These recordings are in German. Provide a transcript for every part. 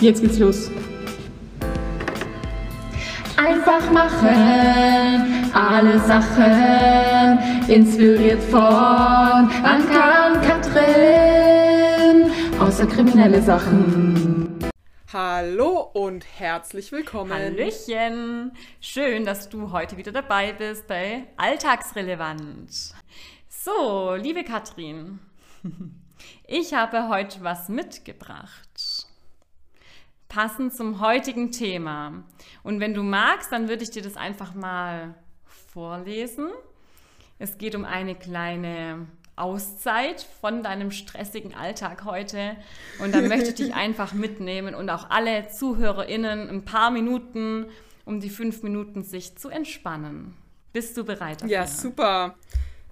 Jetzt geht's los. Einfach machen, alle Sachen, inspiriert von Anka und Katrin, außer kriminelle Sachen. Hallo und herzlich willkommen. Hallöchen! Schön, dass du heute wieder dabei bist bei Alltagsrelevant. So, liebe Katrin, ich habe heute was mitgebracht. Passend zum heutigen Thema. Und wenn du magst, dann würde ich dir das einfach mal vorlesen. Es geht um eine kleine Auszeit von deinem stressigen Alltag heute. Und dann möchte ich dich einfach mitnehmen und auch alle ZuhörerInnen ein paar Minuten, um die fünf Minuten sich zu entspannen. Bist du bereit dafür? Ja, super.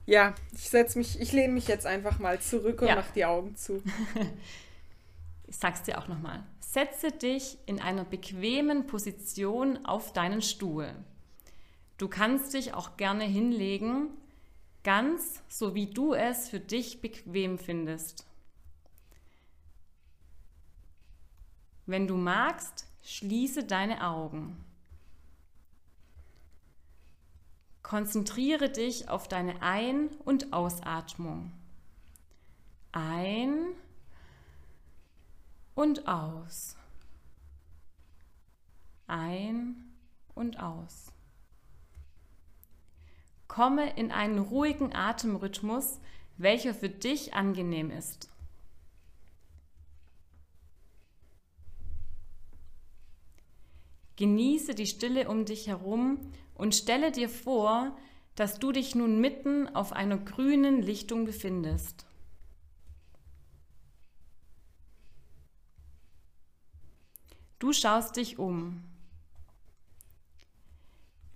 Ja, ich setze mich, ich lehne mich jetzt einfach mal zurück und Ja. mache die Augen zu. Ich sag's dir auch nochmal. Setze dich in einer bequemen Position auf deinen Stuhl. Du kannst dich auch gerne hinlegen, ganz so wie du es für dich bequem findest. Wenn du magst, schließe deine Augen. Konzentriere dich auf deine Ein- und Ausatmung. Ein und aus. Ein und aus. Komme in einen ruhigen Atemrhythmus, welcher für dich angenehm ist. Genieße die Stille um dich herum und stelle dir vor, dass du dich nun mitten auf einer grünen Lichtung befindest. Du schaust dich um.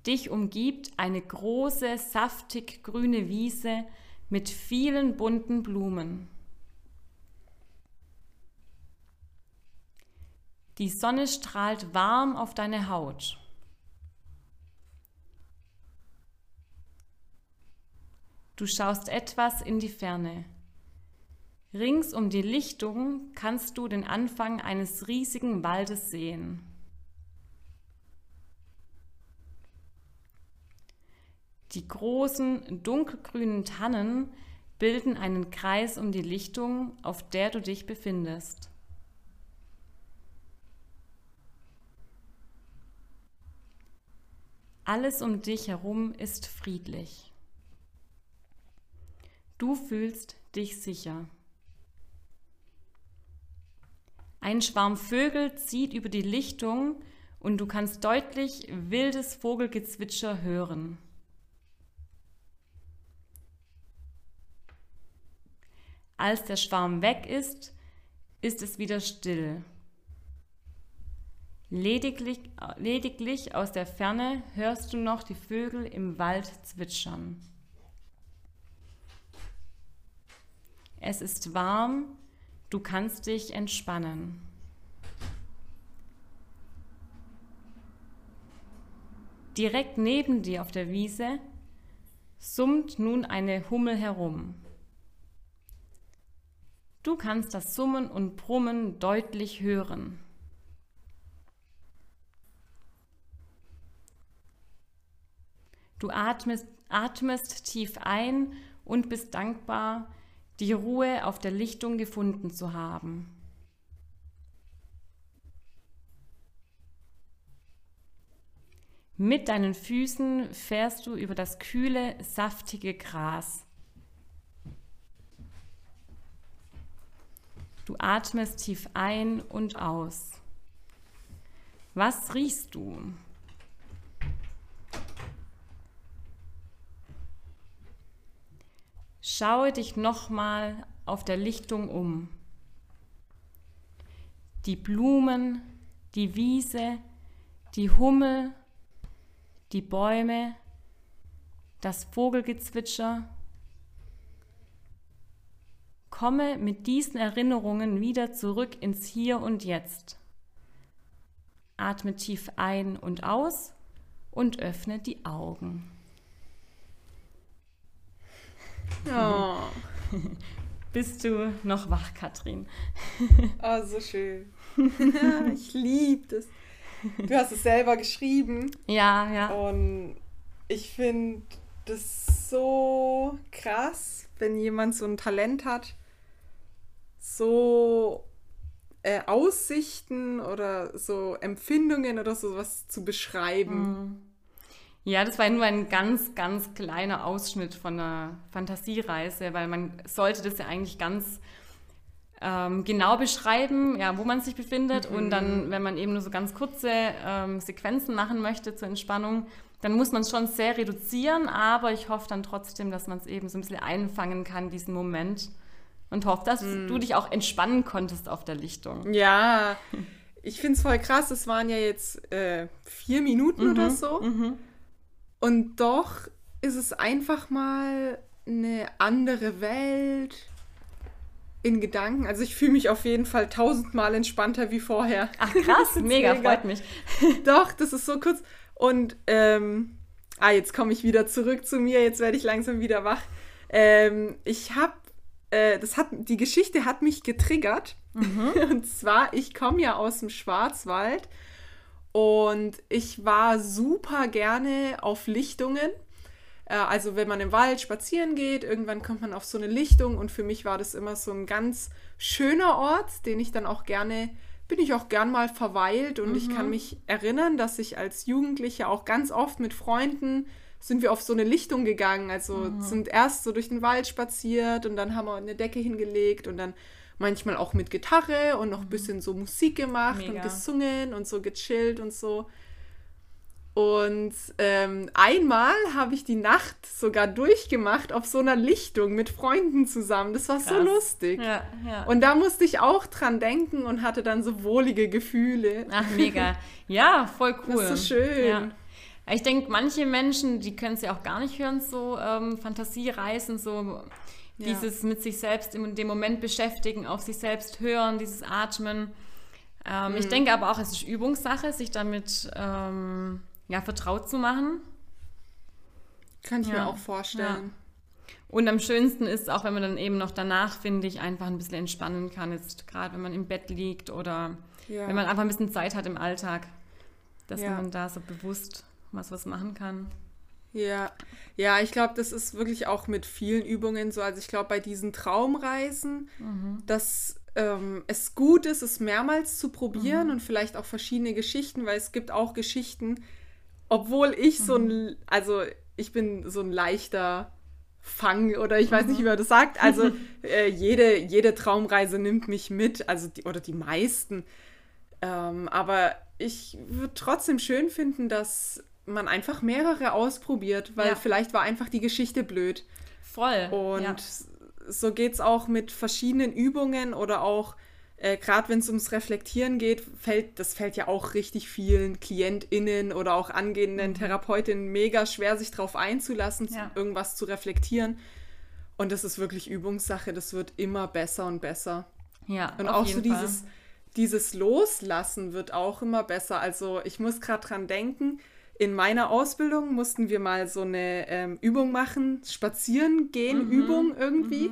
Dich umgibt eine große, saftig grüne Wiese mit vielen bunten Blumen. Die Sonne strahlt warm auf deine Haut. Du schaust etwas in die Ferne. Rings um die Lichtung kannst du den Anfang eines riesigen Waldes sehen. Die großen, dunkelgrünen Tannen bilden einen Kreis um die Lichtung, auf der du dich befindest. Alles um dich herum ist friedlich. Du fühlst dich sicher. Ein Schwarm Vögel zieht über die Lichtung und du kannst deutlich wildes Vogelgezwitscher hören. Als der Schwarm weg ist, ist es wieder still. Lediglich, lediglich aus der Ferne hörst du noch die Vögel im Wald zwitschern. Es ist warm, du kannst dich entspannen. Direkt neben dir auf der Wiese summt nun eine Hummel herum. Du kannst das Summen und Brummen deutlich hören. Du atmest, atmest tief ein und bist dankbar, die Ruhe auf der Lichtung gefunden zu haben. Mit deinen Füßen fährst du über das kühle, saftige Gras. Du atmest tief ein und aus. Was riechst du? Schaue dich nochmal auf der Lichtung um. Die Blumen, die Wiese, die Hummel, die Bäume, das Vogelgezwitscher. Komme mit diesen Erinnerungen wieder zurück ins Hier und Jetzt. Atme tief ein und aus und öffne die Augen. Oh, Bist du noch wach, Katrin? oh so schön. ich liebe das. Du hast es selber geschrieben. Ja, ja. Und ich finde das so krass, wenn jemand so ein Talent hat, so äh, Aussichten oder so Empfindungen oder sowas zu beschreiben. Ja, das war nur ein ganz, ganz kleiner Ausschnitt von einer Fantasiereise, weil man sollte das ja eigentlich ganz ähm, genau beschreiben, ja, wo man sich befindet. Und dann, wenn man eben nur so ganz kurze ähm, Sequenzen machen möchte zur Entspannung, dann muss man es schon sehr reduzieren, aber ich hoffe dann trotzdem, dass man es eben so ein bisschen einfangen kann, diesen Moment. Und hoffe, dass du dich auch entspannen konntest auf der Lichtung. Ja, ich finde es voll krass. Es waren ja jetzt äh, vier Minuten oder so. Und doch ist es einfach mal eine andere Welt in Gedanken. Also ich fühle mich auf jeden Fall tausendmal entspannter wie vorher. Ach krass, mega, mega. freut mich. Doch, das ist so kurz. Und ähm, ah, jetzt komme ich wieder zurück zu mir. Jetzt werde ich langsam wieder wach. Ähm, ich habe, äh, das hat, die Geschichte hat mich getriggert. Und zwar, ich komme ja aus dem Schwarzwald und ich war super gerne auf Lichtungen. Äh, Also wenn man im Wald spazieren geht, irgendwann kommt man auf so eine Lichtung und für mich war das immer so ein ganz schöner Ort, den ich dann auch gerne, bin ich auch gern mal verweilt. Und ich kann mich erinnern, dass ich als Jugendliche auch ganz oft mit Freunden sind wir auf so eine Lichtung gegangen, also sind erst so durch den Wald spaziert und dann haben wir eine Decke hingelegt und dann manchmal auch mit Gitarre und noch ein bisschen so Musik gemacht Mega. und gesungen und so gechillt und so. Und ähm, einmal habe ich die Nacht sogar durchgemacht auf so einer Lichtung mit Freunden zusammen. Das war so Krass. lustig. Ja, ja. Und da musste ich auch dran denken und hatte dann so wohlige Gefühle. Ach, mega. Ja, voll cool. Das ist so schön. Ja. Ich denke, manche Menschen, die können es ja auch gar nicht hören, so ähm, Fantasiereisen, so Ja. dieses mit sich selbst in dem Moment beschäftigen, auf sich selbst hören, dieses Atmen. Ähm, Mhm. Ich denke aber auch, es ist Übungssache, sich damit ähm, ja, vertraut zu machen. Kann ich Ja. mir auch vorstellen. Und am schönsten ist auch, wenn man dann eben noch danach, finde ich, einfach ein bisschen entspannen kann. Jetzt gerade, wenn man im Bett liegt oder Ja. wenn man einfach ein bisschen Zeit hat im Alltag, dass Ja. man da so bewusst was was machen kann. Ja, ja, ich glaube, das ist wirklich auch mit vielen Übungen so. Also ich glaube, bei diesen Traumreisen, dass ähm, es gut ist, es mehrmals zu probieren und vielleicht auch verschiedene Geschichten, weil es gibt auch Geschichten, obwohl ich so ein, also ich bin so ein leichter Fang oder ich weiß nicht, wie man das sagt. Also äh, jede, jede Traumreise nimmt mich mit, also die, oder die meisten. Ähm, aber ich würde trotzdem schön finden, dass man einfach mehrere ausprobiert, weil Ja. vielleicht war einfach die Geschichte blöd. Voll. Und ja. so geht es auch mit verschiedenen Übungen oder auch, äh, gerade wenn es ums Reflektieren geht, fällt, das fällt ja auch richtig vielen KlientInnen oder auch angehenden Therapeutinnen mega schwer, sich darauf einzulassen, zu- Mhm. Ja. irgendwas zu reflektieren. Und das ist wirklich Übungssache, das wird immer besser und besser. ja, Und auch so jeden Fall. dieses, dieses Loslassen wird auch immer besser. Also ich muss gerade dran denken, in meiner Ausbildung mussten wir mal so eine ähm, Übung machen, spazieren gehen Mhm. Übung irgendwie.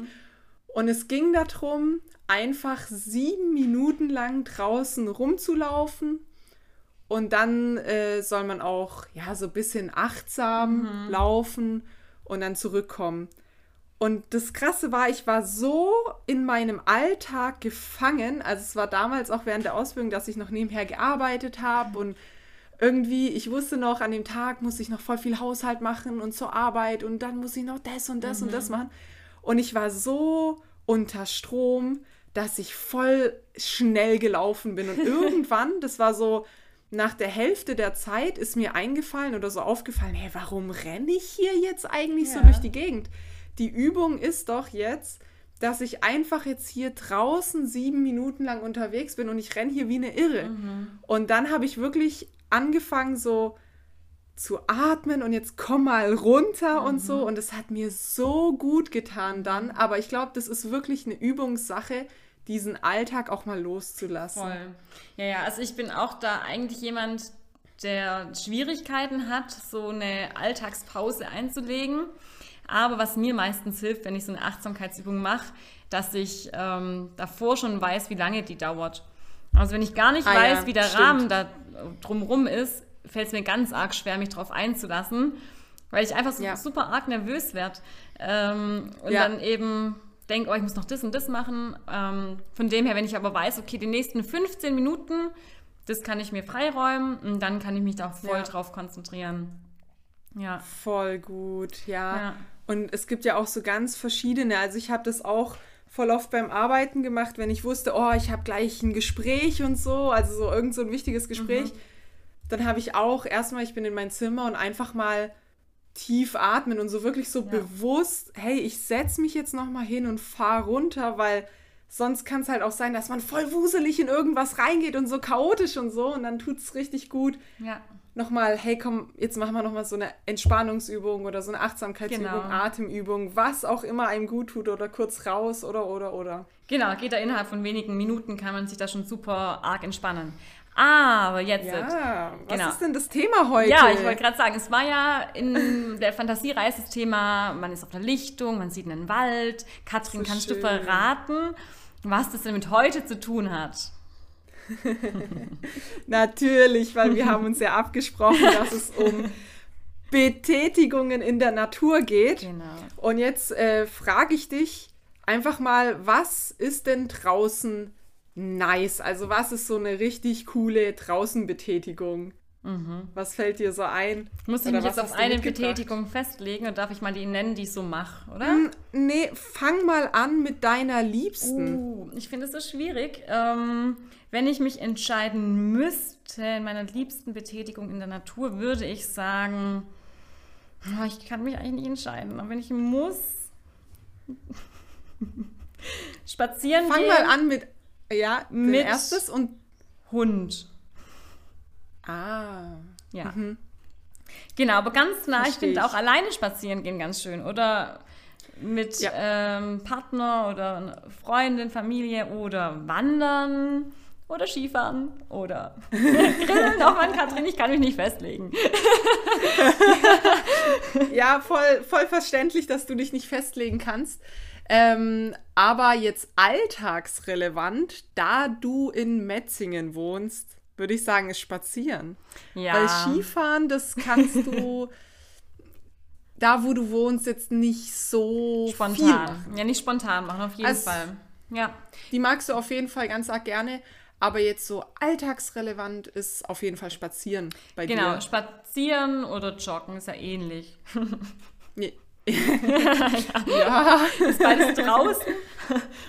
Und es ging darum, einfach sieben Minuten lang draußen rumzulaufen. Und dann äh, soll man auch ja so ein bisschen achtsam Mhm. laufen und dann zurückkommen. Und das Krasse war, ich war so in meinem Alltag gefangen. Also es war damals auch während der Ausbildung, dass ich noch nebenher gearbeitet habe und irgendwie, ich wusste noch, an dem Tag muss ich noch voll viel Haushalt machen und zur Arbeit und dann muss ich noch das und das und das machen. Und ich war so unter Strom, dass ich voll schnell gelaufen bin. Und irgendwann, das war so nach der Hälfte der Zeit, ist mir eingefallen oder so aufgefallen, hey, warum renne ich hier jetzt eigentlich so Ja. durch die Gegend? Die Übung ist doch jetzt, dass ich einfach jetzt hier draußen sieben Minuten lang unterwegs bin und ich renne hier wie eine Irre. Und dann habe ich wirklich angefangen, so zu atmen und jetzt komm mal runter und so. Und es hat mir so gut getan dann. Aber ich glaube, das ist wirklich eine Übungssache, diesen Alltag auch mal loszulassen. Voll. Ja, ja, also ich bin auch da eigentlich jemand, der Schwierigkeiten hat, so eine Alltagspause einzulegen. Aber was mir meistens hilft, wenn ich so eine Achtsamkeitsübung mache, dass ich ähm, davor schon weiß, wie lange die dauert. Also wenn ich gar nicht Ah, weiß, ja, wie der stimmt. Rahmen da drumrum ist, fällt es mir ganz arg schwer, mich drauf einzulassen, weil ich einfach so Ja. super arg nervös werde. Ähm, und Ja. dann eben denke, oh, ich muss noch das und das machen. Ähm, von dem her, wenn ich aber weiß, okay, die nächsten 15 Minuten, das kann ich mir freiräumen und dann kann ich mich da voll drauf konzentrieren. Ja. Voll gut, ja. Ja. Und es gibt ja auch so ganz verschiedene. Also ich habe das auch voll oft beim Arbeiten gemacht, wenn ich wusste, oh, ich habe gleich ein Gespräch und so, also so irgend so ein wichtiges Gespräch. Dann habe ich auch erstmal, ich bin in mein Zimmer und einfach mal tief atmen und so wirklich so bewusst, hey, ich setze mich jetzt nochmal hin und fahr runter, weil sonst kann es halt auch sein, dass man voll wuselig in irgendwas reingeht und so chaotisch und so und dann tut es richtig gut, Ja. Nochmal, hey komm, jetzt machen wir nochmal so eine Entspannungsübung oder so eine Achtsamkeitsübung, Genau. Atemübung, was auch immer einem gut tut oder kurz raus oder oder oder. Genau, geht da innerhalb von wenigen Minuten, kann man sich da schon super arg entspannen. Aber jetzt. Ja, was Genau. ist denn das Thema heute? Ja, ich wollte gerade sagen, es war ja in der Fantasiereise das Thema, man ist auf der Lichtung, man sieht einen Wald. Katrin, So kannst du schön. verraten, was das denn mit heute zu tun hat? Natürlich, weil wir haben uns ja abgesprochen, dass es um Betätigungen in der Natur geht. Genau. Und jetzt äh, frage ich dich einfach mal, was ist denn draußen nice? Also was ist so eine richtig coole Draußenbetätigung? Was fällt dir so ein? Muss ich mich jetzt auf eine? Betätigung festlegen und darf ich mal die nennen, die ich so mache, oder? Hm, Nee, fang mal an mit deiner Liebsten. Uh, ich finde es so schwierig. Ähm, wenn ich mich entscheiden müsste in meiner liebsten Betätigung in der Natur, würde ich sagen, oh, ich kann mich eigentlich nicht entscheiden. Aber wenn ich muss, spazieren Fang gehen, mal an mit, ja, mit erstes und, Hund. Ah, Ja. Genau, aber ganz nah, ich finde auch alleine spazieren gehen ganz schön. Oder mit Ja. ähm, Partner oder Freundin, Familie oder wandern oder Skifahren oder grillen. Auch an Katrin, ich kann mich nicht festlegen. Ja, voll, voll verständlich, dass du dich nicht festlegen kannst. Ähm, aber jetzt alltagsrelevant, da du in Metzingen wohnst, würde ich sagen, ist Spazieren. Ja. Weil Skifahren, das kannst du da, wo du wohnst, jetzt nicht so viel spontan. machen. Ja, nicht spontan machen, auf jeden Also- Fall. Ja. Die magst du auf jeden Fall ganz arg gerne. Aber jetzt so alltagsrelevant ist auf jeden Fall Spazieren bei Genau, dir. spazieren oder joggen ist ja ähnlich. Nee. ja. ist beides draußen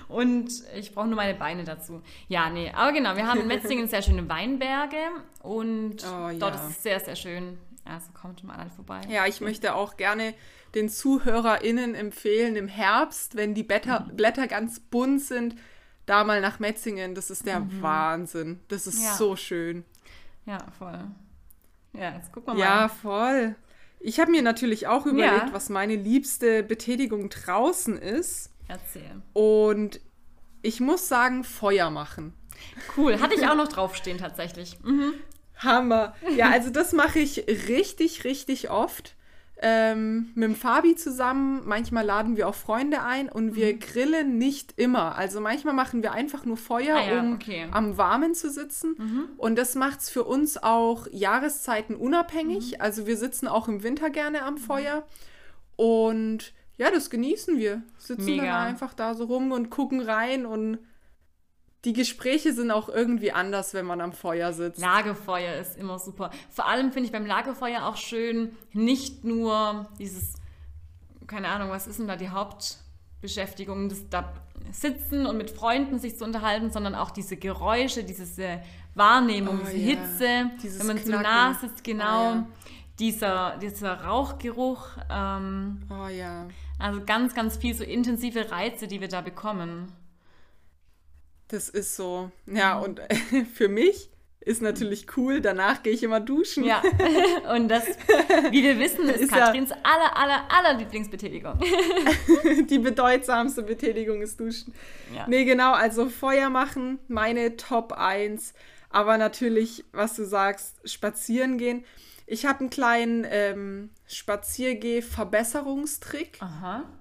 und ich brauche nur meine Beine dazu. Ja, nee, aber genau, wir haben in Metzingen sehr schöne Weinberge und Oh, dort ja. ist es sehr, sehr schön. Also kommt mal alle vorbei. Ja, ich möchte auch gerne den ZuhörerInnen empfehlen, im Herbst, wenn die Blätter, Blätter ganz bunt sind, da mal nach Metzingen. Das ist der Wahnsinn. Das ist Ja. so schön. Ja, voll. Ja, jetzt gucken wir Ja, mal. voll. Ich habe mir natürlich auch überlegt, Ja. was meine liebste Betätigung draußen ist. Erzähl. Und ich muss sagen, Feuer machen. Cool, hatte ich auch noch draufstehen tatsächlich. Mhm. Hammer. Ja, also das mache ich richtig, richtig oft. Ähm, mit dem Fabi zusammen. Manchmal laden wir auch Freunde ein und wir grillen nicht immer. Also manchmal machen wir einfach nur Feuer, Ah ja, um okay. am Warmen zu sitzen. Und das macht es für uns auch Jahreszeiten unabhängig. Also wir sitzen auch im Winter gerne am Feuer. Und ja, das genießen wir. Sitzen dann Mega. einfach da so rum und gucken rein und die Gespräche sind auch irgendwie anders, wenn man am Feuer sitzt. Lagerfeuer ist immer super. Vor allem finde ich beim Lagerfeuer auch schön, nicht nur dieses, keine Ahnung, was ist denn da die Hauptbeschäftigung, das da sitzen und mit Freunden sich zu unterhalten, sondern auch diese Geräusche, diese Wahrnehmung, Oh diese Hitze, Dieses wenn man zu Knacken. nah sitzt, genau. Ah, ja. Dieser, dieser Rauchgeruch, ähm, Oh ja. also ganz, ganz viel so intensive Reize, die wir da bekommen. Das ist so. Ja, und für mich ist natürlich cool. Danach gehe ich immer duschen. Ja, und das, wie wir wissen, ist, Ist ja- Katrins aller, aller, aller Lieblingsbetätigung. Die bedeutsamste Betätigung ist duschen. Ja. Nee, genau. Also Feuer machen, meine Top 1. Aber natürlich, was du sagst, spazieren gehen. Ich habe einen kleinen ähm, Spaziergeh-Verbesserungstrick.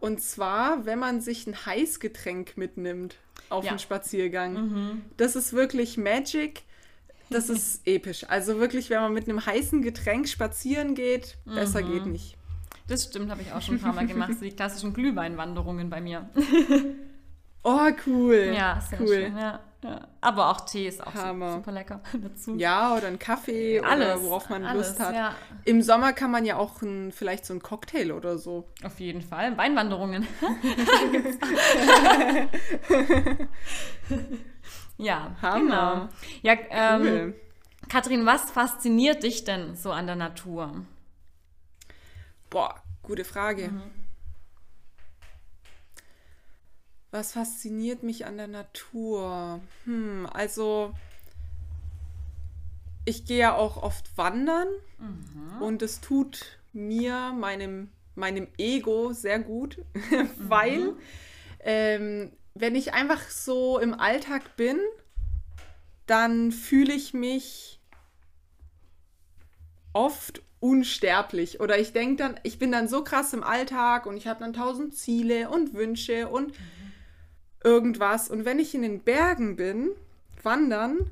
Und zwar, wenn man sich ein Heißgetränk mitnimmt auf Ja. den Spaziergang. Das ist wirklich Magic. Das ist episch. Also wirklich, wenn man mit einem heißen Getränk spazieren geht, besser geht nicht. Das stimmt, habe ich auch schon ein paar Mal gemacht. So die klassischen Glühweinwanderungen bei mir. Oh, cool. Ja, sehr cool. schön. Ja, ja. Aber auch Tee ist auch Hammer. super lecker dazu. Ja, oder ein Kaffee alles. oder worauf man alles, Lust hat. Ja, Im Sommer kann man ja auch ein, vielleicht so einen Cocktail oder so. auf jeden Fall. Weinwanderungen. ja, Hammer. genau. Ja, ähm, Cool. Kathrin, was fasziniert dich denn so an der Natur? Boah, gute Frage. Mhm. Was fasziniert mich an der Natur? Hm, also ich gehe ja auch oft wandern Mhm. und es tut mir, meinem, meinem Ego sehr gut, Mhm. weil ähm, wenn ich einfach so im Alltag bin, dann fühle ich mich oft unsterblich. Oder ich denke dann, ich bin dann so krass im Alltag und ich habe dann tausend Ziele und Wünsche und irgendwas. Und wenn ich in den Bergen bin, wandern,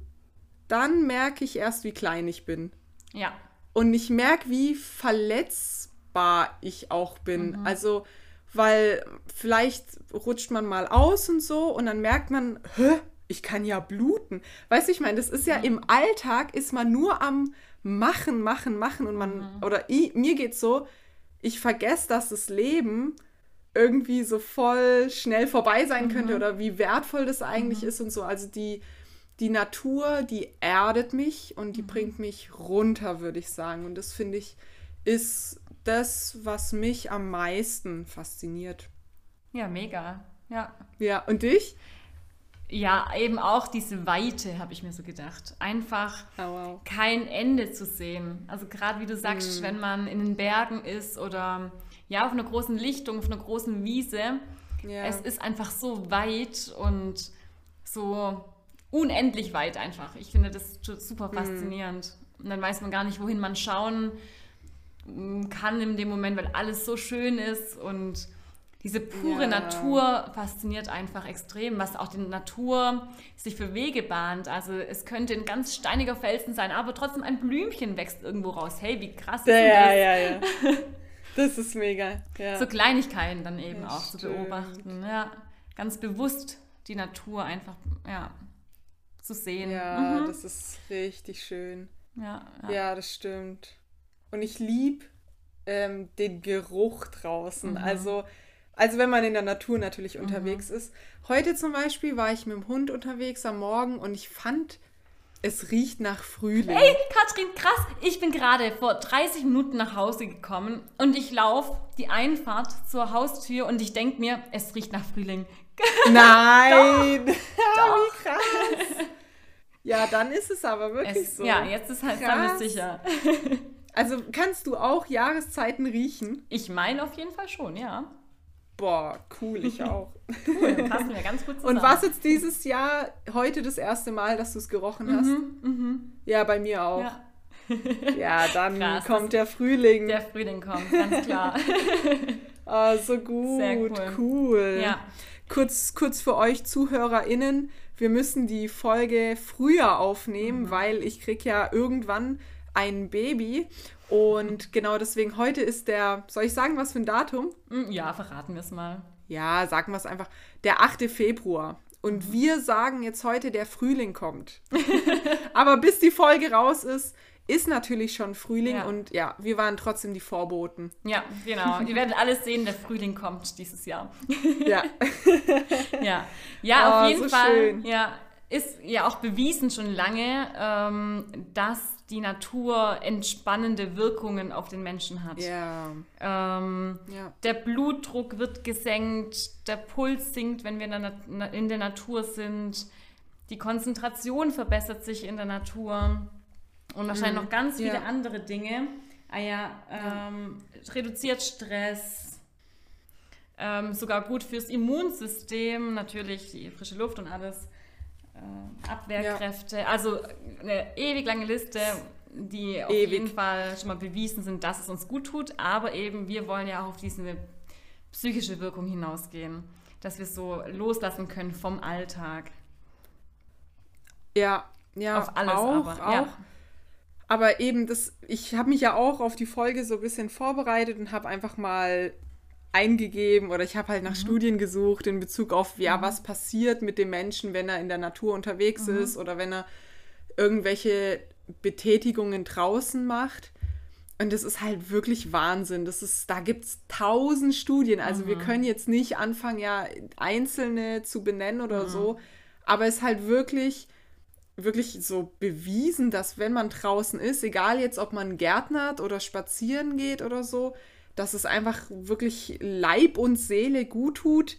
dann merke ich erst, wie klein ich bin. Ja, Und ich merke, wie verletzbar ich auch bin. Also, weil vielleicht rutscht man mal aus und so und dann merkt man, hä, ich kann ja bluten. Weißt du, ich meine, das ist ja im Alltag, ist man nur am Machen, Machen, Machen und man, oder ich, mir geht's so, ich vergesse, dass das Leben irgendwie so voll schnell vorbei sein könnte oder wie wertvoll das eigentlich ist und so. Also die, die Natur, die erdet mich und die bringt mich runter, würde ich sagen. Und das finde ich, ist das, was mich am meisten fasziniert. ja, mega. Ja. Ja, und dich? Ja, eben auch diese Weite, habe ich mir so gedacht. Einfach Oh, wow. kein Ende zu sehen. Also gerade wie du sagst, wenn man in den Bergen ist oder ja auf einer großen Lichtung, auf einer großen Wiese, Ja. es ist einfach so weit und so unendlich weit einfach. Ich finde das super faszinierend. Und dann weiß man gar nicht, wohin man schauen mm, kann in dem Moment, weil alles so schön ist und diese pure Ja. Natur fasziniert einfach extrem, was auch die Natur sich für Wege bahnt. Also es könnte ein ganz steiniger Felsen sein, aber trotzdem ein Blümchen wächst irgendwo raus. Hey, wie krass ist Ja, denn ja, das? ja, ja. Das ist mega. Ja. So Kleinigkeiten dann eben Das auch zu stimmt. beobachten. Ja, ganz bewusst die Natur einfach ja, zu sehen. ja, Mhm. das ist richtig schön. ja, ja. Ja, das stimmt. Und ich liebe ähm, den Geruch draußen. Mhm. Also, also wenn man in der Natur natürlich unterwegs ist. Heute zum Beispiel war ich mit dem Hund unterwegs am Morgen und ich fand, es riecht nach Frühling. Hey, Katrin, krass. Ich bin gerade vor 30 Minuten nach Hause gekommen und ich laufe die Einfahrt zur Haustür und ich denke mir, es riecht nach Frühling. Nein! Wie krass! Ja, dann ist es aber wirklich Es, so. Ja, jetzt ist halt Krass. alles sicher. Also kannst du auch Jahreszeiten riechen? Ich meine auf jeden Fall schon, ja. Boah, cool, ich auch. Cool, passen wir ganz gut zusammen. Und was jetzt dieses Jahr, heute das erste Mal, dass du es gerochen hast? Ja, bei mir auch. Ja, Ja, dann Krass, kommt der Frühling. der Frühling kommt, ganz klar. Ah, so gut, Sehr cool. cool. Ja. Kurz, kurz für euch ZuhörerInnen, wir müssen die Folge früher aufnehmen, Mhm. weil ich krieg ja irgendwann ein Baby. Und genau deswegen, heute ist der, soll ich sagen, was für ein Datum? Mm, Ja, verraten wir es mal. Ja, sagen wir es einfach, der 8. Februar. Mhm. Und wir sagen jetzt heute, der Frühling kommt. Aber bis die Folge raus ist, ist natürlich schon Frühling Ja. und ja, wir waren trotzdem die Vorboten. Ja, genau. Ihr werdet alles sehen, der Frühling kommt dieses Jahr. Ja, Ja, ja Oh, auf jeden so Fall. schön. Ja, ist ja auch bewiesen schon lange, ähm, dass die Natur entspannende Wirkungen auf den Menschen hat. ja, Ähm, ja. der Blutdruck wird gesenkt, der Puls sinkt, wenn wir in der, in Natur sind. Die Konzentration verbessert sich in der Natur. Und wahrscheinlich noch ganz viele Mhm. Ja. andere Dinge. Ah ja, ähm, reduziert Stress. Ähm, sogar gut fürs Immunsystem, natürlich die frische Luft und alles. Äh, Abwehrkräfte. Also eine ewig lange Liste. die auf Ewig. jeden Fall schon mal bewiesen sind, dass es uns gut tut. Aber eben, wir wollen ja auch auf diese psychische Wirkung hinausgehen, dass wir so loslassen können vom Alltag. Ja, ja, auf alles auch, aber. auch. Ja. Aber eben, das, ich habe mich ja auch auf die Folge so ein bisschen vorbereitet und habe einfach mal eingegeben oder ich habe halt nach Studien gesucht in Bezug auf, ja, was passiert mit dem Menschen, wenn er in der Natur unterwegs ist oder wenn er irgendwelche Betätigungen draußen macht. Und das ist halt wirklich Wahnsinn. Das ist, da gibt es tausend Studien. Also wir können jetzt nicht anfangen, ja, einzelne zu benennen oder so. Aber es ist halt wirklich, wirklich so bewiesen, dass wenn man draußen ist, egal jetzt, ob man gärtnert oder spazieren geht oder so, dass es einfach wirklich Leib und Seele gut tut.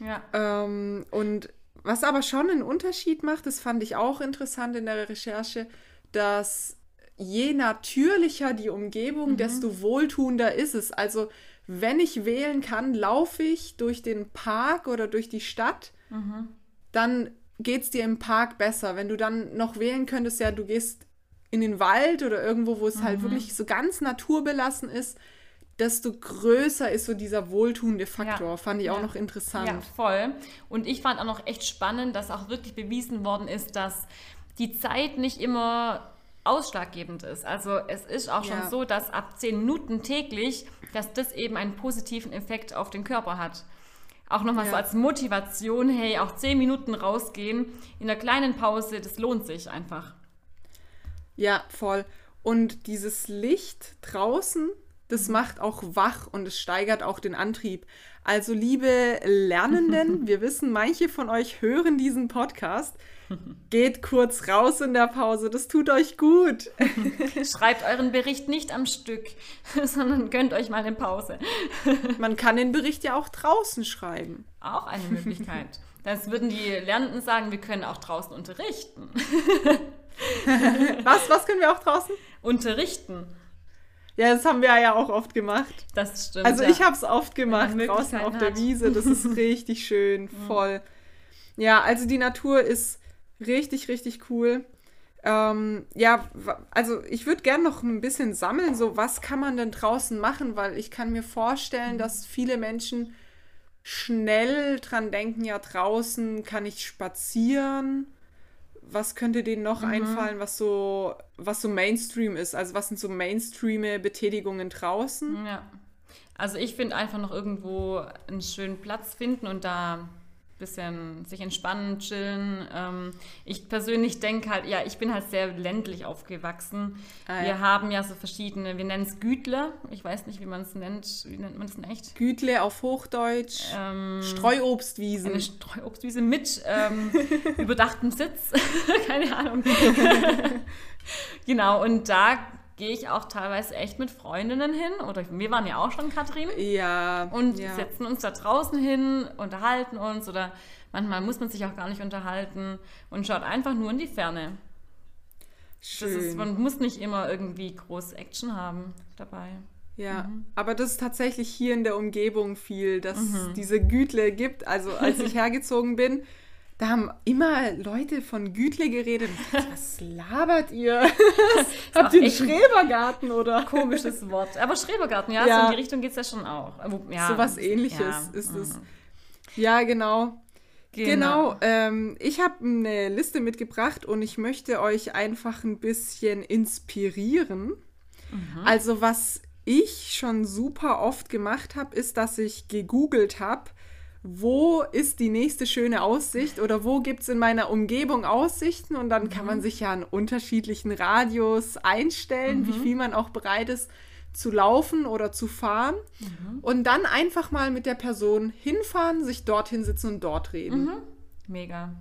ja. Ähm, und was aber schon einen Unterschied macht, das fand ich auch interessant in der Recherche, dass je natürlicher die Umgebung, desto wohltuender ist es. Also wenn ich wählen kann, laufe ich durch den Park oder durch die Stadt, dann geht es dir im Park besser. Wenn du dann noch wählen könntest, ja, du gehst in den Wald oder irgendwo, wo es halt wirklich so ganz naturbelassen ist, desto größer ist so dieser wohltuende Faktor. Ja. Fand ich auch Ja. noch interessant. Ja, voll. Und ich fand auch noch echt spannend, dass auch wirklich bewiesen worden ist, dass die Zeit nicht immer ausschlaggebend ist. Also es ist auch schon Ja. so, dass ab 10 Minuten täglich, dass das eben einen positiven Effekt auf den Körper hat. Auch nochmal so Ja. als Motivation, hey, auch 10 Minuten rausgehen in einer kleinen Pause, das lohnt sich einfach. Ja, voll. Und dieses Licht draußen, das macht auch wach und es steigert auch den Antrieb. Also, liebe Lernenden, wir wissen, manche von euch hören diesen Podcast. Geht kurz raus in der Pause, das tut euch gut. Schreibt euren Bericht nicht am Stück, sondern gönnt euch mal eine Pause. Man kann den Bericht ja auch draußen schreiben. Auch eine Möglichkeit. Das würden die Lernenden sagen, wir können auch draußen unterrichten. Was, was können wir auch draußen? Unterrichten, Ja, das haben wir ja auch oft gemacht. das stimmt. Also ja. ich habe es oft gemacht, draußen auf Möglichkeiten der hat. Wiese. Das ist richtig schön, voll. Ja, also die Natur ist richtig, richtig cool. Ähm, ja, also ich würde gerne noch ein bisschen sammeln, so was kann man denn draußen machen, weil ich kann mir vorstellen, dass viele Menschen schnell dran denken, ja, draußen kann ich spazieren. Was könnte denen noch einfallen, was so, was so Mainstream ist? Also was sind so mainstreame Betätigungen draußen? Ja. Also ich finde einfach noch irgendwo einen schönen Platz finden und da bisschen sich entspannen, chillen. Ähm, ich persönlich denke halt, ja, ich bin halt sehr ländlich aufgewachsen. Ah, ja. Wir haben ja so verschiedene, wir nennen es Gütler. Ich weiß nicht, wie man es nennt. Wie nennt man es denn echt? Gütle auf Hochdeutsch, Ähm, Streuobstwiesen. eine Streuobstwiese mit ähm, überdachtem Sitz. Keine Ahnung. genau, und da gehe ich auch teilweise echt mit Freundinnen hin. Oder wir waren ja auch schon, Katrin. ja, Und ja. setzen uns da draußen hin, unterhalten uns oder manchmal muss man sich auch gar nicht unterhalten und schaut einfach nur in die Ferne. Das ist, schön. man muss nicht immer irgendwie groß Action haben dabei. ja, Mhm. aber das ist tatsächlich hier in der Umgebung viel, dass es diese Gütle gibt. Also als ich hergezogen bin, da haben immer Leute von Gütle geredet. Was labert ihr? Habt ihr einen Schrebergarten oder? Komisches Wort. Aber Schrebergarten, ja, Ja. so in die Richtung geht es ja schon auch. Ja, Sowas ähnliches ja, ist es. mhm. Ja, genau. Genau, ähm, ich habe eine Liste mitgebracht und ich möchte euch einfach ein bisschen inspirieren. Mhm. Also was ich schon super oft gemacht habe, ist, dass ich gegoogelt habe, wo ist die nächste schöne Aussicht oder wo gibt es in meiner Umgebung Aussichten und dann kann Mhm. man sich ja an unterschiedlichen Radius einstellen, Mhm. wie viel man auch bereit ist zu laufen oder zu fahren Mhm. und dann einfach mal mit der Person hinfahren, sich dorthin sitzen und dort reden. Mhm. Mega.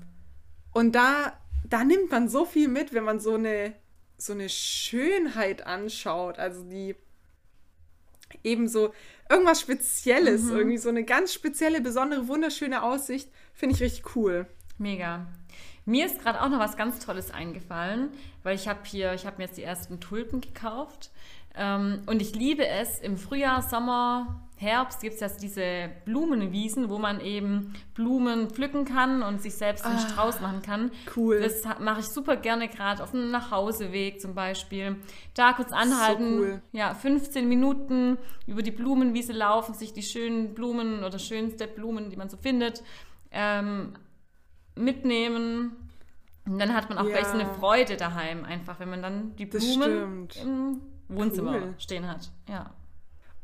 Und da, da nimmt man so viel mit, wenn man so eine, so eine Schönheit anschaut. Also die eben so irgendwas Spezielles, irgendwie so eine ganz spezielle, besondere, wunderschöne Aussicht, finde ich richtig cool. Mega. Mir ist gerade auch noch was ganz Tolles eingefallen, weil ich habe hier, ich habe mir jetzt die ersten Tulpen gekauft ähm, und ich liebe es im Frühjahr, Sommer, Herbst gibt es ja diese Blumenwiesen, wo man eben Blumen pflücken kann und sich selbst einen Ah, Strauß machen kann. cool. Das mache ich super gerne gerade auf dem Nachhauseweg zum Beispiel. Da kurz anhalten, cool. ja, 15 Minuten über die Blumenwiese laufen, sich die schönen Blumen oder schönste Blumen, die man so findet, ähm, mitnehmen. Und dann hat man auch Ja. gleich so eine Freude daheim, einfach, wenn man dann die Blumen im Wohnzimmer Cool. stehen hat. Ja.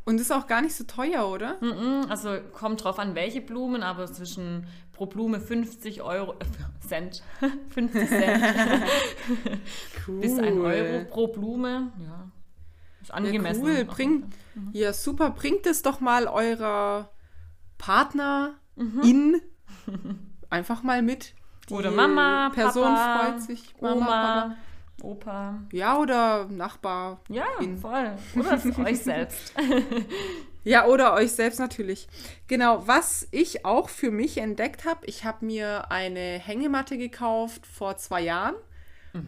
Und ist auch gar nicht so teuer, oder? Mhm, Also kommt drauf an, welche Blumen, aber zwischen pro Blume 50 Euro, äh, Cent, 50 Cent Cool. bis 1 Euro pro Blume. Ja, ist Ja, angemessen. cool. Auf Bring, jeden Fall. ja, super. Bringt es doch mal eurer Partner Mhm. in einfach mal mit. Die Oder Mama, Person Papa, freut sich. Mama, Oma, Papa. Opa. Ja, oder Nachbar. Ja, In- voll. Oder euch selbst. Ja, oder euch selbst natürlich. Genau, was ich auch für mich entdeckt habe, ich habe mir eine Hängematte gekauft vor zwei Jahren.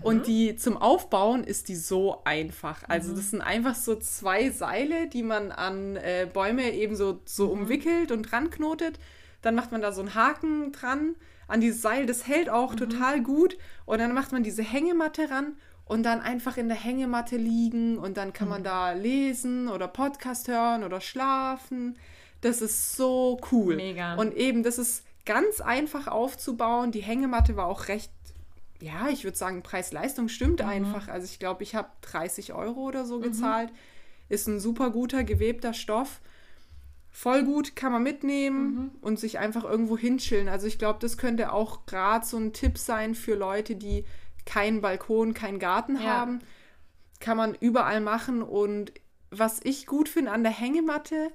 Und die zum Aufbauen ist die so einfach. Also das sind einfach so zwei Seile, die man an äh, Bäume eben so, so umwickelt und dran knotet. Dann macht man da so einen Haken dran an dieses Seil. Das hält auch total gut. Und dann macht man diese Hängematte ran und dann einfach in der Hängematte liegen und dann kann man da lesen oder Podcast hören oder schlafen. Das ist so cool. Mega. Und eben, das ist ganz einfach aufzubauen. Die Hängematte war auch recht, ja, ich würde sagen, Preis-Leistung stimmt einfach. Also ich glaube, ich habe 30 Euro oder so gezahlt. Ist ein super guter, gewebter Stoff. Voll gut, kann man mitnehmen und sich einfach irgendwo hinschillen. Also ich glaube, das könnte auch gerade so ein Tipp sein für Leute, die keinen Balkon, keinen Garten Ja. haben. Kann man überall machen. Und was ich gut finde an der Hängematte,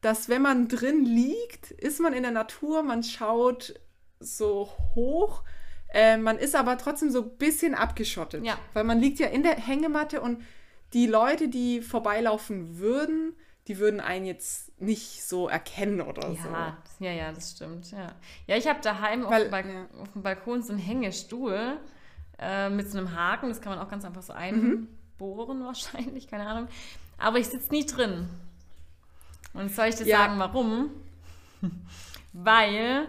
dass wenn man drin liegt, ist man in der Natur, man schaut so hoch, äh, man ist aber trotzdem so ein bisschen abgeschottet. Ja. Weil man liegt ja in der Hängematte und die Leute, die vorbeilaufen würden, die würden einen jetzt nicht so erkennen oder so. Ja, das- ja, ja, das stimmt. Ja, ja ich habe daheim Weil- auf, dem Balk ja. auf dem Balkon so einen Hängestuhl äh, mit so einem Haken. Das kann man auch ganz einfach so Mhm. einbohren wahrscheinlich, keine Ahnung. Aber ich sitze nie drin. Und soll ich dir Ja. sagen, warum? Weil,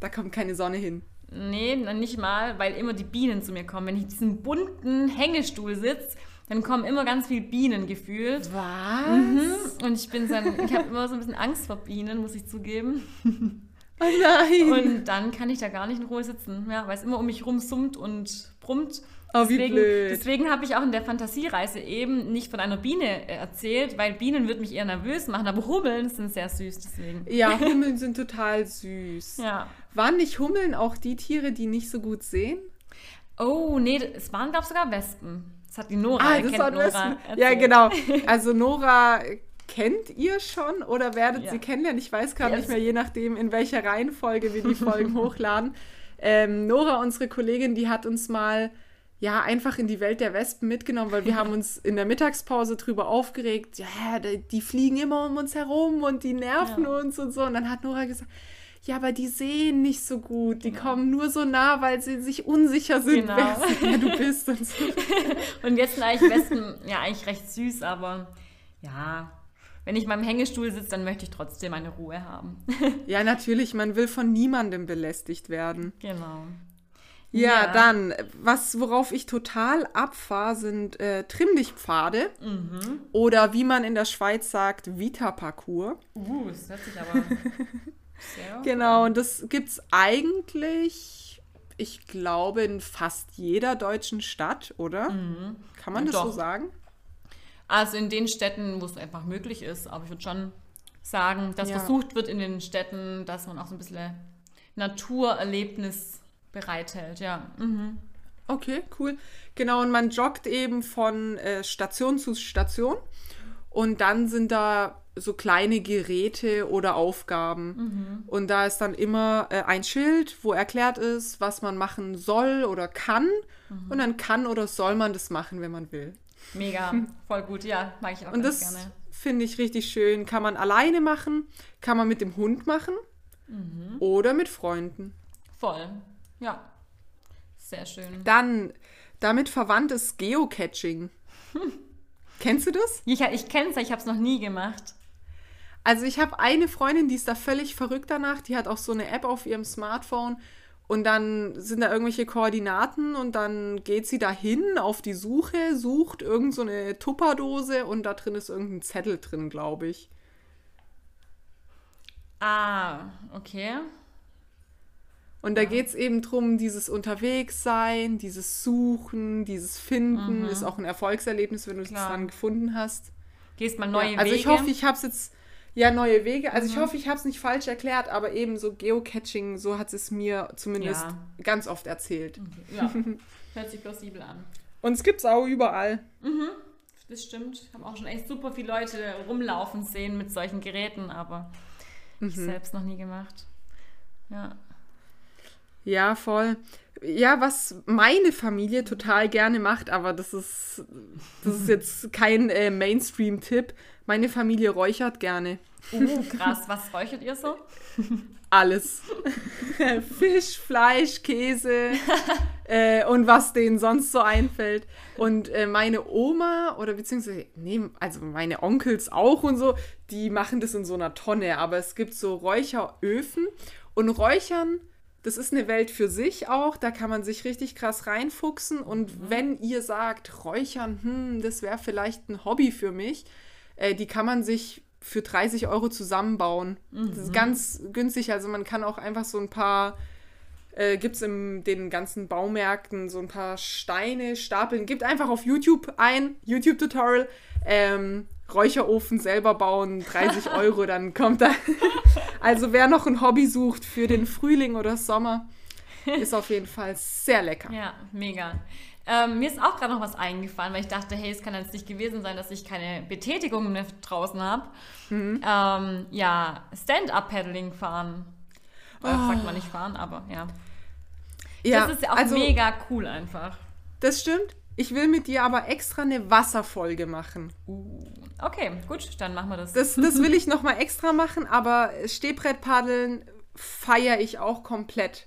Da kommt keine Sonne hin. nee, nicht mal, weil immer die Bienen zu mir kommen. Wenn ich in diesem bunten Hängestuhl sitze, dann kommen immer ganz viele Bienen gefühlt. Was? Mhm. Und ich bin dann, ich habe immer so ein bisschen Angst vor Bienen, muss ich zugeben. Oh nein. Und dann kann ich da gar nicht in Ruhe sitzen, ja, weil es immer um mich rum summt und brummt. Oh, wie deswegen blöd. deswegen habe ich auch in der Fantasiereise eben nicht von einer Biene äh, erzählt, weil Bienen würden mich eher nervös machen, aber Hummeln sind sehr süß, deswegen. ja, Hummeln sind total süß. Ja. Waren nicht Hummeln auch die Tiere, die nicht so gut sehen? Oh, nee, es waren, glaube ich, sogar Wespen. Das hat die Nora, ihr kennt waren Nora. Ja, genau. Also Nora kennt ihr schon oder werdet Ja. sie kennenlernen? Ich weiß gerade Ja, nicht mehr, je nachdem, in welcher Reihenfolge wir die Folgen hochladen. Ähm, Nora, unsere Kollegin, die hat uns mal ja einfach in die Welt der Wespen mitgenommen, weil wir haben uns in der Mittagspause drüber aufgeregt. Ja, die, die fliegen immer um uns herum und die nerven Ja. uns und so. Und dann hat Nora gesagt, ja, aber die sehen nicht so gut. Die kommen nur so nah, weil sie sich unsicher sind, Genau. wer, du bist und so. Und jetzt sind eigentlich Wespen ja eigentlich recht süß, aber ja, wenn ich in meinem Hängestuhl sitze, dann möchte ich trotzdem meine Ruhe haben. Ja, natürlich, man will von niemandem belästigt werden. genau. Ja, Ja. dann, was, worauf ich total abfahre, sind äh, Trimmlichtpfade Mhm. oder wie man in der Schweiz sagt, Vita-Parcours. Uh, das hört sich aber sehr Genau, und das gibt es eigentlich, ich glaube, in fast jeder deutschen Stadt, oder? Kann man das Doch. so sagen? Also in den Städten, wo es einfach möglich ist, aber ich würde schon sagen, dass Ja. versucht wird in den Städten, dass man auch so ein bisschen Naturerlebnis bereithält, ja. Mhm. Okay, cool. Genau, und man joggt eben von äh, Station zu Station und dann sind da so kleine Geräte oder Aufgaben. Und da ist dann immer äh, ein Schild, wo erklärt ist, was man machen soll oder kann. Und dann kann oder soll man das machen, wenn man will. Mega, voll gut, ja, mag ich auch Und das gerne. finde ich richtig schön. Kann man alleine machen, kann man mit dem Hund machen oder mit Freunden. Voll. Ja. Sehr schön. Dann, damit verwandt ist Geocaching. Kennst du das? Ich, ich kenne es, ich habe es noch nie gemacht. Also ich habe eine Freundin, die ist da völlig verrückt danach. Die hat auch so eine App auf ihrem Smartphone. Und dann sind da irgendwelche Koordinaten und dann geht sie dahin auf die Suche, sucht irgend so eine Tupperdose und da drin ist irgendein Zettel drin, glaube ich. Ah, okay. Und da geht es eben drum, dieses Unterwegssein, dieses Suchen, dieses Finden, ist auch ein Erfolgserlebnis, wenn du es dann gefunden hast. Gehst mal neue ja, also Wege. ich hoffe, ich habe es jetzt, ja, neue Wege. Also Mhm. ich hoffe, ich habe es nicht falsch erklärt, aber eben so Geocaching, so hat es mir zumindest Ja. ganz oft erzählt. Ja, hört sich plausibel an. Und es gibt es auch überall. Das stimmt. Ich habe auch schon echt super viele Leute rumlaufen sehen mit solchen Geräten, aber Mhm. ich selbst noch nie gemacht. Ja. Ja, voll. Ja, was meine Familie total gerne macht, aber das ist, das ist jetzt kein äh, Mainstream-Tipp. Meine Familie räuchert gerne. Uh, krass. Was räuchert ihr so? Alles. Fisch, Fleisch, Käse äh, und was denen sonst so einfällt. Und äh, meine Oma oder beziehungsweise, nee, also meine Onkels auch und so, die machen das in so einer Tonne. Aber es gibt so Räucheröfen und Räuchern, das ist eine Welt für sich auch. Da kann man sich richtig krass reinfuchsen. Und wenn ihr sagt, Räuchern, hm, das wäre vielleicht ein Hobby für mich, äh, die kann man sich für 30 Euro zusammenbauen. Das ist ganz günstig. Also man kann auch einfach so ein paar, äh, gibt es in den ganzen Baumärkten so ein paar Steine stapeln. Gibt einfach auf YouTube ein YouTube-Tutorial. Ähm, Räucherofen selber bauen, 30 Euro, dann kommt da. Also wer noch ein Hobby sucht für den Frühling oder Sommer, ist auf jeden Fall sehr lecker. Ja, mega. Ähm, mir ist auch gerade noch was eingefallen, weil ich dachte, hey, es kann jetzt nicht gewesen sein, dass ich keine Betätigung mehr draußen habe. Mhm. Ähm, ja, Stand-Up-Paddling fahren. Äh, sagt man nicht fahren, aber ja. Ja, Das ist ja auch also, mega cool einfach. Das stimmt. Ich will mit dir aber extra eine Wasserfolge machen. Okay, gut, dann machen wir das. Das, das will ich nochmal extra machen, aber Stehbrettpaddeln feiere ich auch komplett.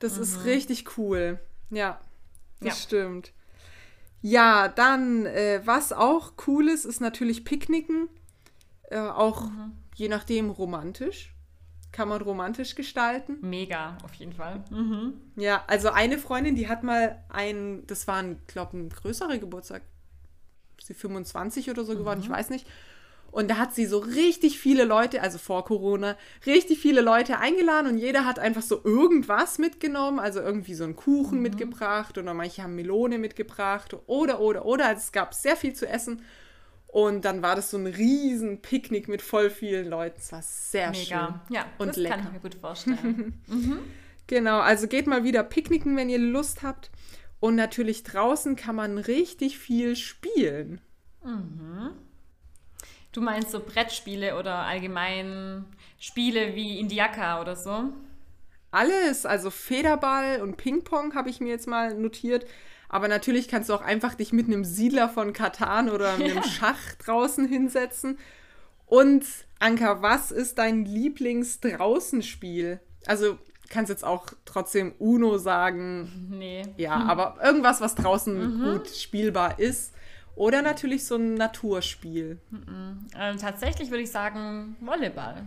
Das ist richtig cool. Ja, das Ja. stimmt. Ja, dann, äh, was auch cool ist, ist natürlich Picknicken. Äh, auch je nachdem romantisch. Kann man romantisch gestalten. Mega, auf jeden Fall. Mhm. Ja, also eine Freundin, die hat mal ein, das war ein, glaube ein größerer Geburtstag, sie 25 oder so geworden, ich weiß nicht. Und da hat sie so richtig viele Leute, also vor Corona, richtig viele Leute eingeladen und jeder hat einfach so irgendwas mitgenommen, also irgendwie so einen Kuchen mitgebracht oder manche haben Melone mitgebracht oder, oder, oder. Also es gab sehr viel zu essen. Und dann war das so ein riesen Picknick mit voll vielen Leuten. Es war sehr Mega. schön. Ja, und das lecker. kann ich mir gut vorstellen. Genau, also geht mal wieder picknicken, wenn ihr Lust habt. Und natürlich draußen kann man richtig viel spielen. du meinst so Brettspiele oder allgemein Spiele wie Indiaka oder so? Alles, also Federball und Ping-Pong habe ich mir jetzt mal notiert. Aber natürlich kannst du auch einfach dich mit einem Siedler von Katan oder einem Schach draußen hinsetzen. Und Anka, was ist dein Lieblings-Draußenspiel? Also kannst jetzt auch trotzdem Uno sagen, Nee. ja, aber irgendwas, was draußen gut spielbar ist. Oder natürlich so ein Naturspiel. Ähm, tatsächlich würde ich sagen Volleyball.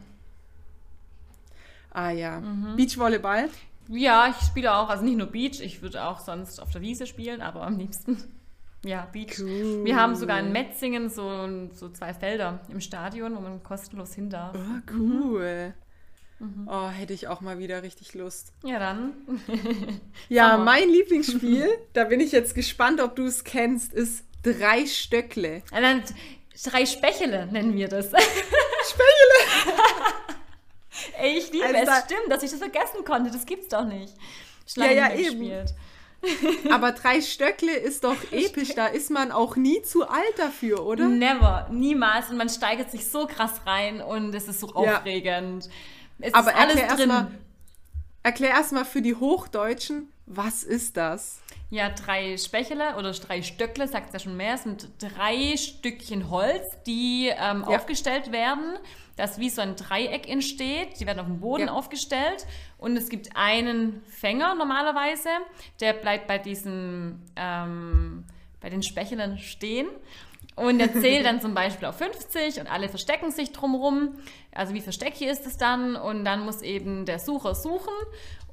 Ah ja, Beachvolleyball. Ja, ich spiele auch, also nicht nur Beach, ich würde auch sonst auf der Wiese spielen, aber am liebsten, ja, Beach. Cool. Wir haben sogar in Metzingen so, so zwei Felder im Stadion, wo man kostenlos hin darf. Oh, cool. Oh, hätte ich auch mal wieder richtig Lust. Ja, dann. Ja, mein Lieblingsspiel, da bin ich jetzt gespannt, ob du es kennst, ist Drei Stöckle. Dann drei Spechele nennen wir das. Spechele! Ey, ich liebe Also es. da- Stimmt, dass ich das vergessen konnte. Das gibt's doch nicht. Schon Ja, ja, eben. gespielt. Aber Drei Stöckle ist doch episch, da ist man auch nie zu alt dafür, oder? Never, niemals. Und man steigert sich so krass rein und es ist so Ja. aufregend. Es Aber ist alles erklär drin. erstmal erklär erst mal für die Hochdeutschen, Was ist das? Ja, drei Spechele oder drei Stöckle, sagt es ja schon mehr, es sind drei Stückchen Holz, die ähm, Ja. aufgestellt werden, dass wie so ein Dreieck entsteht. Die werden auf dem Boden Ja. aufgestellt und es gibt einen Fänger normalerweise, der bleibt bei diesen, ähm, bei den Spechelen stehen. Und der zählt dann zum Beispiel auf 50 und alle verstecken sich drumrum. Also wie versteckt ist es dann? Und dann muss eben der Sucher suchen.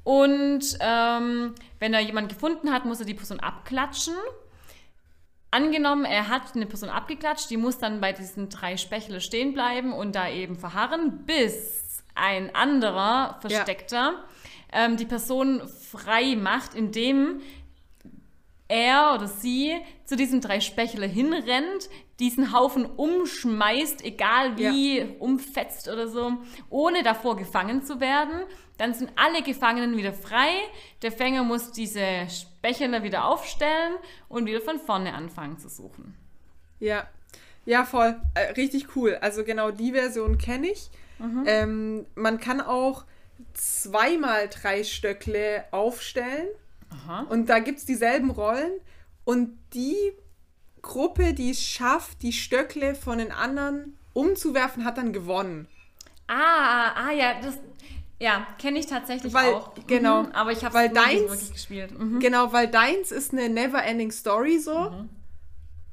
Und ähm, wenn er jemanden gefunden hat, muss er die Person abklatschen. Angenommen, er hat eine Person abgeklatscht, die muss dann bei diesen drei Spechele stehen bleiben und da eben verharren, bis ein anderer Versteckter ähm, die Person frei macht, indem er oder sie zu diesen drei Spechele hinrennt, diesen Haufen umschmeißt, egal wie umfetzt oder so, ohne davor gefangen zu werden. Dann sind alle Gefangenen wieder frei. Der Fänger muss diese Spechele wieder aufstellen und wieder von vorne anfangen zu suchen. Ja, ja, voll. Äh, richtig cool. Also genau die Version kenne ich. Ähm, man kann auch zweimal drei Stöckle aufstellen Aha. und da gibt es dieselben Rollen und die Gruppe, die es schafft, die Stöckle von den anderen umzuwerfen, hat dann gewonnen. Ah, ah, ja, das ja, kenne ich tatsächlich Weil- auch. genau. Mhm, aber ich habe es nicht wirklich gespielt. Mhm. Genau, weil deins ist eine Never-Ending Story so.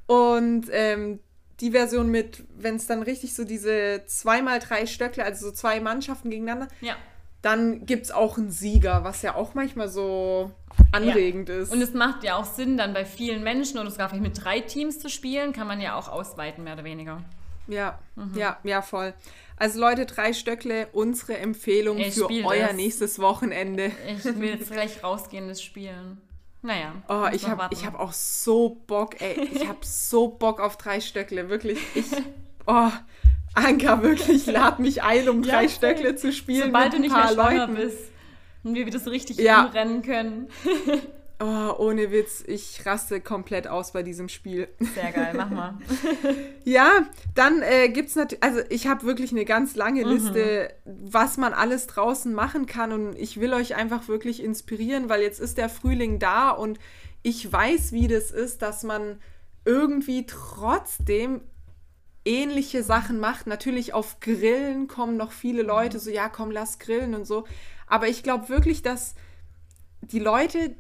Und ähm, die Version mit, wenn es dann richtig so diese zweimal drei Stöckle, also so zwei Mannschaften gegeneinander, Ja. Dann gibt es auch einen Sieger, was ja auch manchmal so anregend ist. Und es macht ja auch Sinn, dann bei vielen Menschen oder sogar vielleicht mit drei Teams zu spielen, kann man ja auch ausweiten, mehr oder weniger. ja, ja, ja, voll. Also Leute, drei Stöckle, unsere Empfehlung Ich für euer das. nächstes Wochenende. Ich will jetzt gleich rausgehen, das Spielen. Naja. Oh, ich habe hab auch so Bock, ey. Ich habe so Bock auf drei Stöckle, wirklich. Ich, oh, Anka, wirklich, lad mich ein, um Ja, drei. Stöckle zu spielen Sobald du nicht mehr schwanger Leuten. bist und wir wieder so richtig Ja. rumrennen können. Oh, ohne Witz, ich raste komplett aus bei diesem Spiel. Sehr geil, mach mal. Ja, dann äh, gibt es natürlich, also ich habe wirklich eine ganz Mhm. lange Liste, was man alles draußen machen kann und ich will euch einfach wirklich inspirieren, weil jetzt ist der Frühling da und ich weiß, wie das ist, dass man irgendwie trotzdem ähnliche Sachen macht. Natürlich auf Grillen kommen noch viele Leute so, ja, komm, lass grillen und so. Aber ich glaube wirklich, dass die Leute,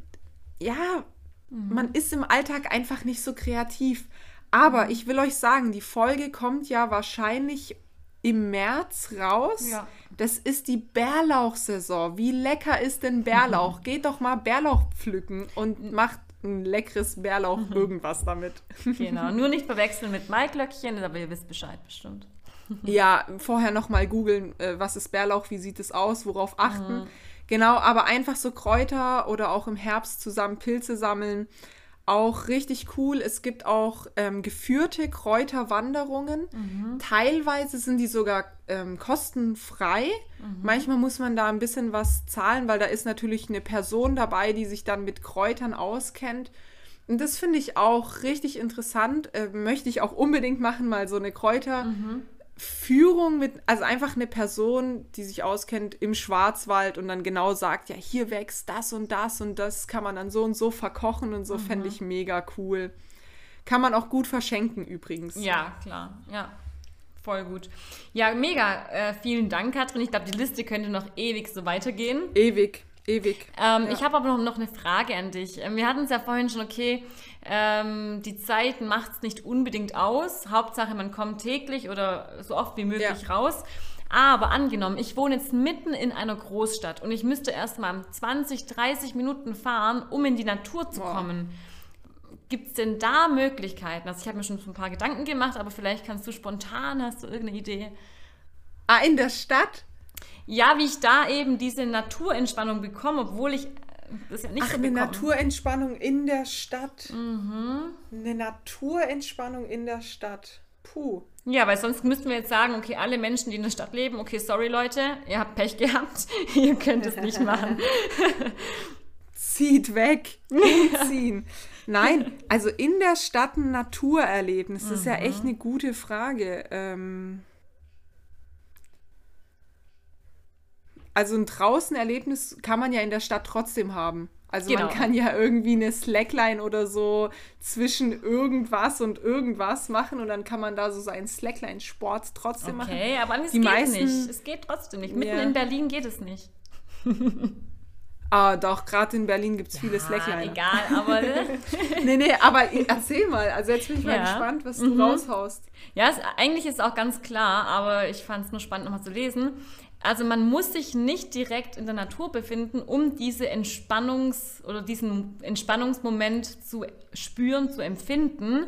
ja, man ist im Alltag einfach nicht so kreativ. Aber ich will euch sagen, die Folge kommt ja wahrscheinlich im März raus. Ja. Das ist die Bärlauchsaison. Wie lecker ist denn Bärlauch? Geht doch mal Bärlauch pflücken und macht ein leckeres Bärlauch irgendwas damit. Genau. Nur nicht verwechseln mit Maiglöckchen, aber ihr wisst Bescheid bestimmt. Ja, vorher nochmal googeln, äh, was ist Bärlauch, wie sieht es aus, worauf achten. Genau, aber einfach so Kräuter oder auch im Herbst zusammen Pilze sammeln. Auch richtig cool. Es gibt auch ähm, geführte Kräuterwanderungen. Teilweise sind die sogar ähm, kostenfrei. Manchmal muss man da ein bisschen was zahlen, weil da ist natürlich eine Person dabei, die sich dann mit Kräutern auskennt. Und das finde ich auch richtig interessant. Äh, möchte ich auch unbedingt machen, mal so eine Kräuterführung mit, also einfach eine Person, die sich auskennt im Schwarzwald und dann genau sagt, ja, hier wächst das und das und das kann man dann so und so verkochen und so, fände ich mega cool. Kann man auch gut verschenken übrigens. Ja, klar. Ja. Voll gut. Ja, mega. Äh, vielen Dank, Katrin. Ich glaube, die Liste könnte noch ewig so weitergehen. Ewig, ewig. Ähm, Ja. Ich habe aber noch, noch eine Frage an dich. Ähm, Wir hatten es ja vorhin schon, okay, ähm, die Zeit macht es nicht unbedingt aus. Hauptsache, man kommt täglich oder so oft wie möglich Ja. raus. Aber angenommen, ich wohne jetzt mitten in einer Großstadt und ich müsste erst mal 20, 30 Minuten fahren, um in die Natur zu Boah. kommen. Gibt es denn da Möglichkeiten? Also ich habe mir schon so ein paar Gedanken gemacht, aber vielleicht kannst du spontan, hast du irgendeine Idee? Ah, in der Stadt? Ja, wie ich da eben diese Naturentspannung bekomme, obwohl ich äh, das ja nicht Ach, so eine bekomme. Naturentspannung in der Stadt. Eine Naturentspannung in der Stadt. Puh. Ja, weil sonst müssten wir jetzt sagen, okay, alle Menschen, die in der Stadt leben, okay, sorry Leute, ihr habt Pech gehabt, ihr könnt es nicht machen. Zieht weg. Umziehen. Nein, also in der Stadt ein Naturerlebnis. Das ist ja echt eine gute Frage. Ähm also ein Draußenerlebnis kann man ja in der Stadt trotzdem haben. Also Genau. man kann ja irgendwie eine Slackline oder so zwischen irgendwas und irgendwas machen und dann kann man da so seinen Slackline-Sport trotzdem machen. Okay, aber es Die geht meisten- nicht. Es geht trotzdem nicht. Mitten Ja. in Berlin geht es nicht. Ah, doch, gerade in Berlin gibt es viele Slackline. Ah, egal, aber ne? Nee, nee, aber erzähl mal. Also jetzt bin ich mal Ja. gespannt, was du Mhm. raushaust. Ja, es, eigentlich ist auch ganz klar, aber ich fand es nur spannend, nochmal zu lesen. Also man muss sich nicht direkt in der Natur befinden, um diese Entspannungs- oder diesen Entspannungsmoment zu spüren, zu empfinden.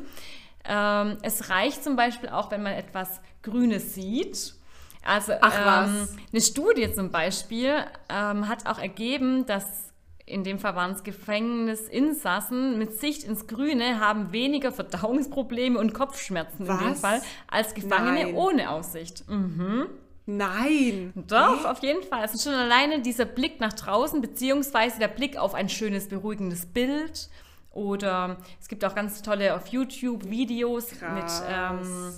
Ähm, es reicht zum Beispiel auch, wenn man etwas Grünes sieht. Also Ach, ähm, was? eine Studie zum Beispiel ähm, hat auch ergeben, dass in dem Fall waren es Gefängnisinsassen mit Sicht ins Grüne haben weniger Verdauungsprobleme und Kopfschmerzen in dem Was? Fall als Gefangene Nein. ohne Aussicht. Mhm. Nein. Doch, auf jeden Fall. Also schon alleine dieser Blick nach draußen, beziehungsweise der Blick auf ein schönes, beruhigendes Bild. Oder es gibt auch ganz tolle auf YouTube Videos mit Krass. ähm,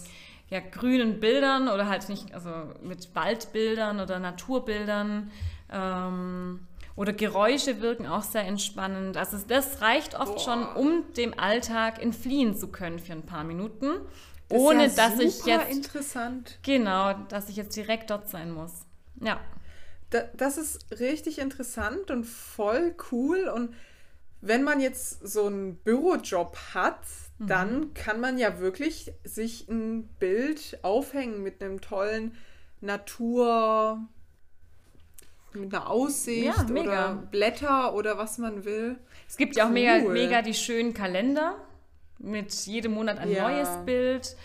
ja, grünen Bildern oder halt nicht, also mit Waldbildern oder Naturbildern. Ähm, oder Geräusche wirken auch sehr entspannend. Also das reicht oft Boah. schon, um dem Alltag entfliehen zu können für ein paar Minuten. Das ist ohne ja dass ich jetzt interessant. Genau, dass ich jetzt direkt dort sein muss. Ja. Da, das ist richtig interessant und voll cool. Und wenn man jetzt so einen Bürojob hat, Mhm. dann kann man ja wirklich sich ein Bild aufhängen mit einem tollen Natur, mit einer Aussicht Ja, oder Blätter oder was man will. Es gibt ja auch mega, mega die schönen Kalender mit jedem Monat ein Ja. neues Bild.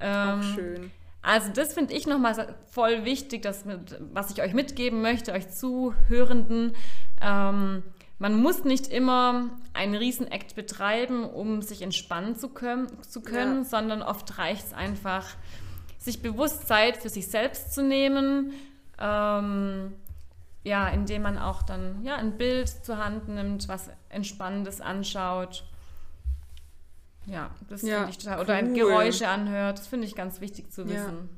Auch Ähm, schön. Also das finde ich nochmal voll wichtig, dass mit, was ich euch mitgeben möchte, euch Zuhörenden. Ähm, man muss nicht immer einen Riesenakt betreiben, um sich entspannen zu können, zu können Ja. sondern oft reicht es einfach, sich bewusst Zeit für sich selbst zu nehmen. Ähm, ja, indem man auch dann ja, ein Bild zur Hand nimmt, was Entspannendes anschaut. Ja, das Ja, finde ich total. Oder ein cool. Geräusche anhört. Das finde ich ganz wichtig zu Ja. wissen.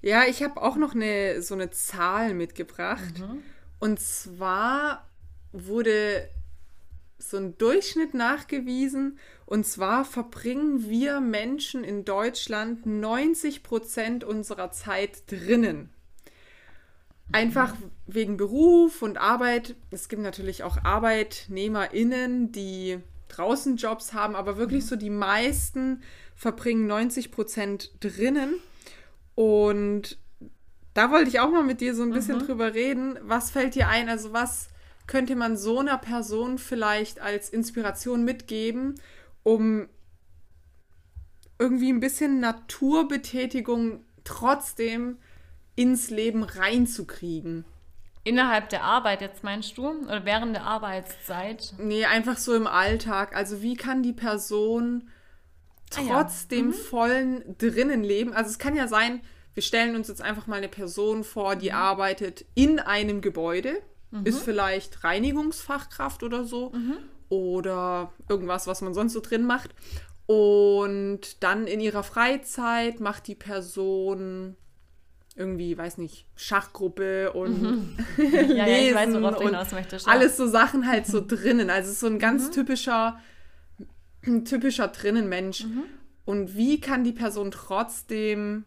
Ja, ich habe auch noch eine, so eine Zahl mitgebracht. Mhm. Und zwar wurde so ein Durchschnitt nachgewiesen. Und zwar verbringen wir Menschen in Deutschland 90 Prozent unserer Zeit drinnen. Einfach wegen Beruf und Arbeit. Es gibt natürlich auch ArbeitnehmerInnen, die draußen Jobs haben, aber wirklich so die meisten verbringen 90 Prozent drinnen. Und da wollte ich auch mal mit dir so ein bisschen drüber reden. Was fällt dir ein? Also was könnte man so einer Person vielleicht als Inspiration mitgeben, um irgendwie ein bisschen Naturbetätigung trotzdem ins Leben reinzukriegen? Innerhalb der Arbeit jetzt meinst du? Oder während der Arbeitszeit? Nee, einfach so im Alltag. Also wie kann die Person Ah ja. trotz dem vollen drinnen leben? Also es kann ja sein, wir stellen uns jetzt einfach mal eine Person vor, Mhm. die arbeitet in einem Gebäude, ist vielleicht Reinigungsfachkraft oder so Mhm. oder irgendwas, was man sonst so drin macht. Und dann in ihrer Freizeit macht die Person irgendwie, weiß nicht, Schachgruppe und Ja, ja, weiß, möchtest. ja. alles so Sachen halt so drinnen. Also es ist so ein ganz Mhm. typischer, ein typischer Drinnenmensch. Mhm. Und wie kann die Person trotzdem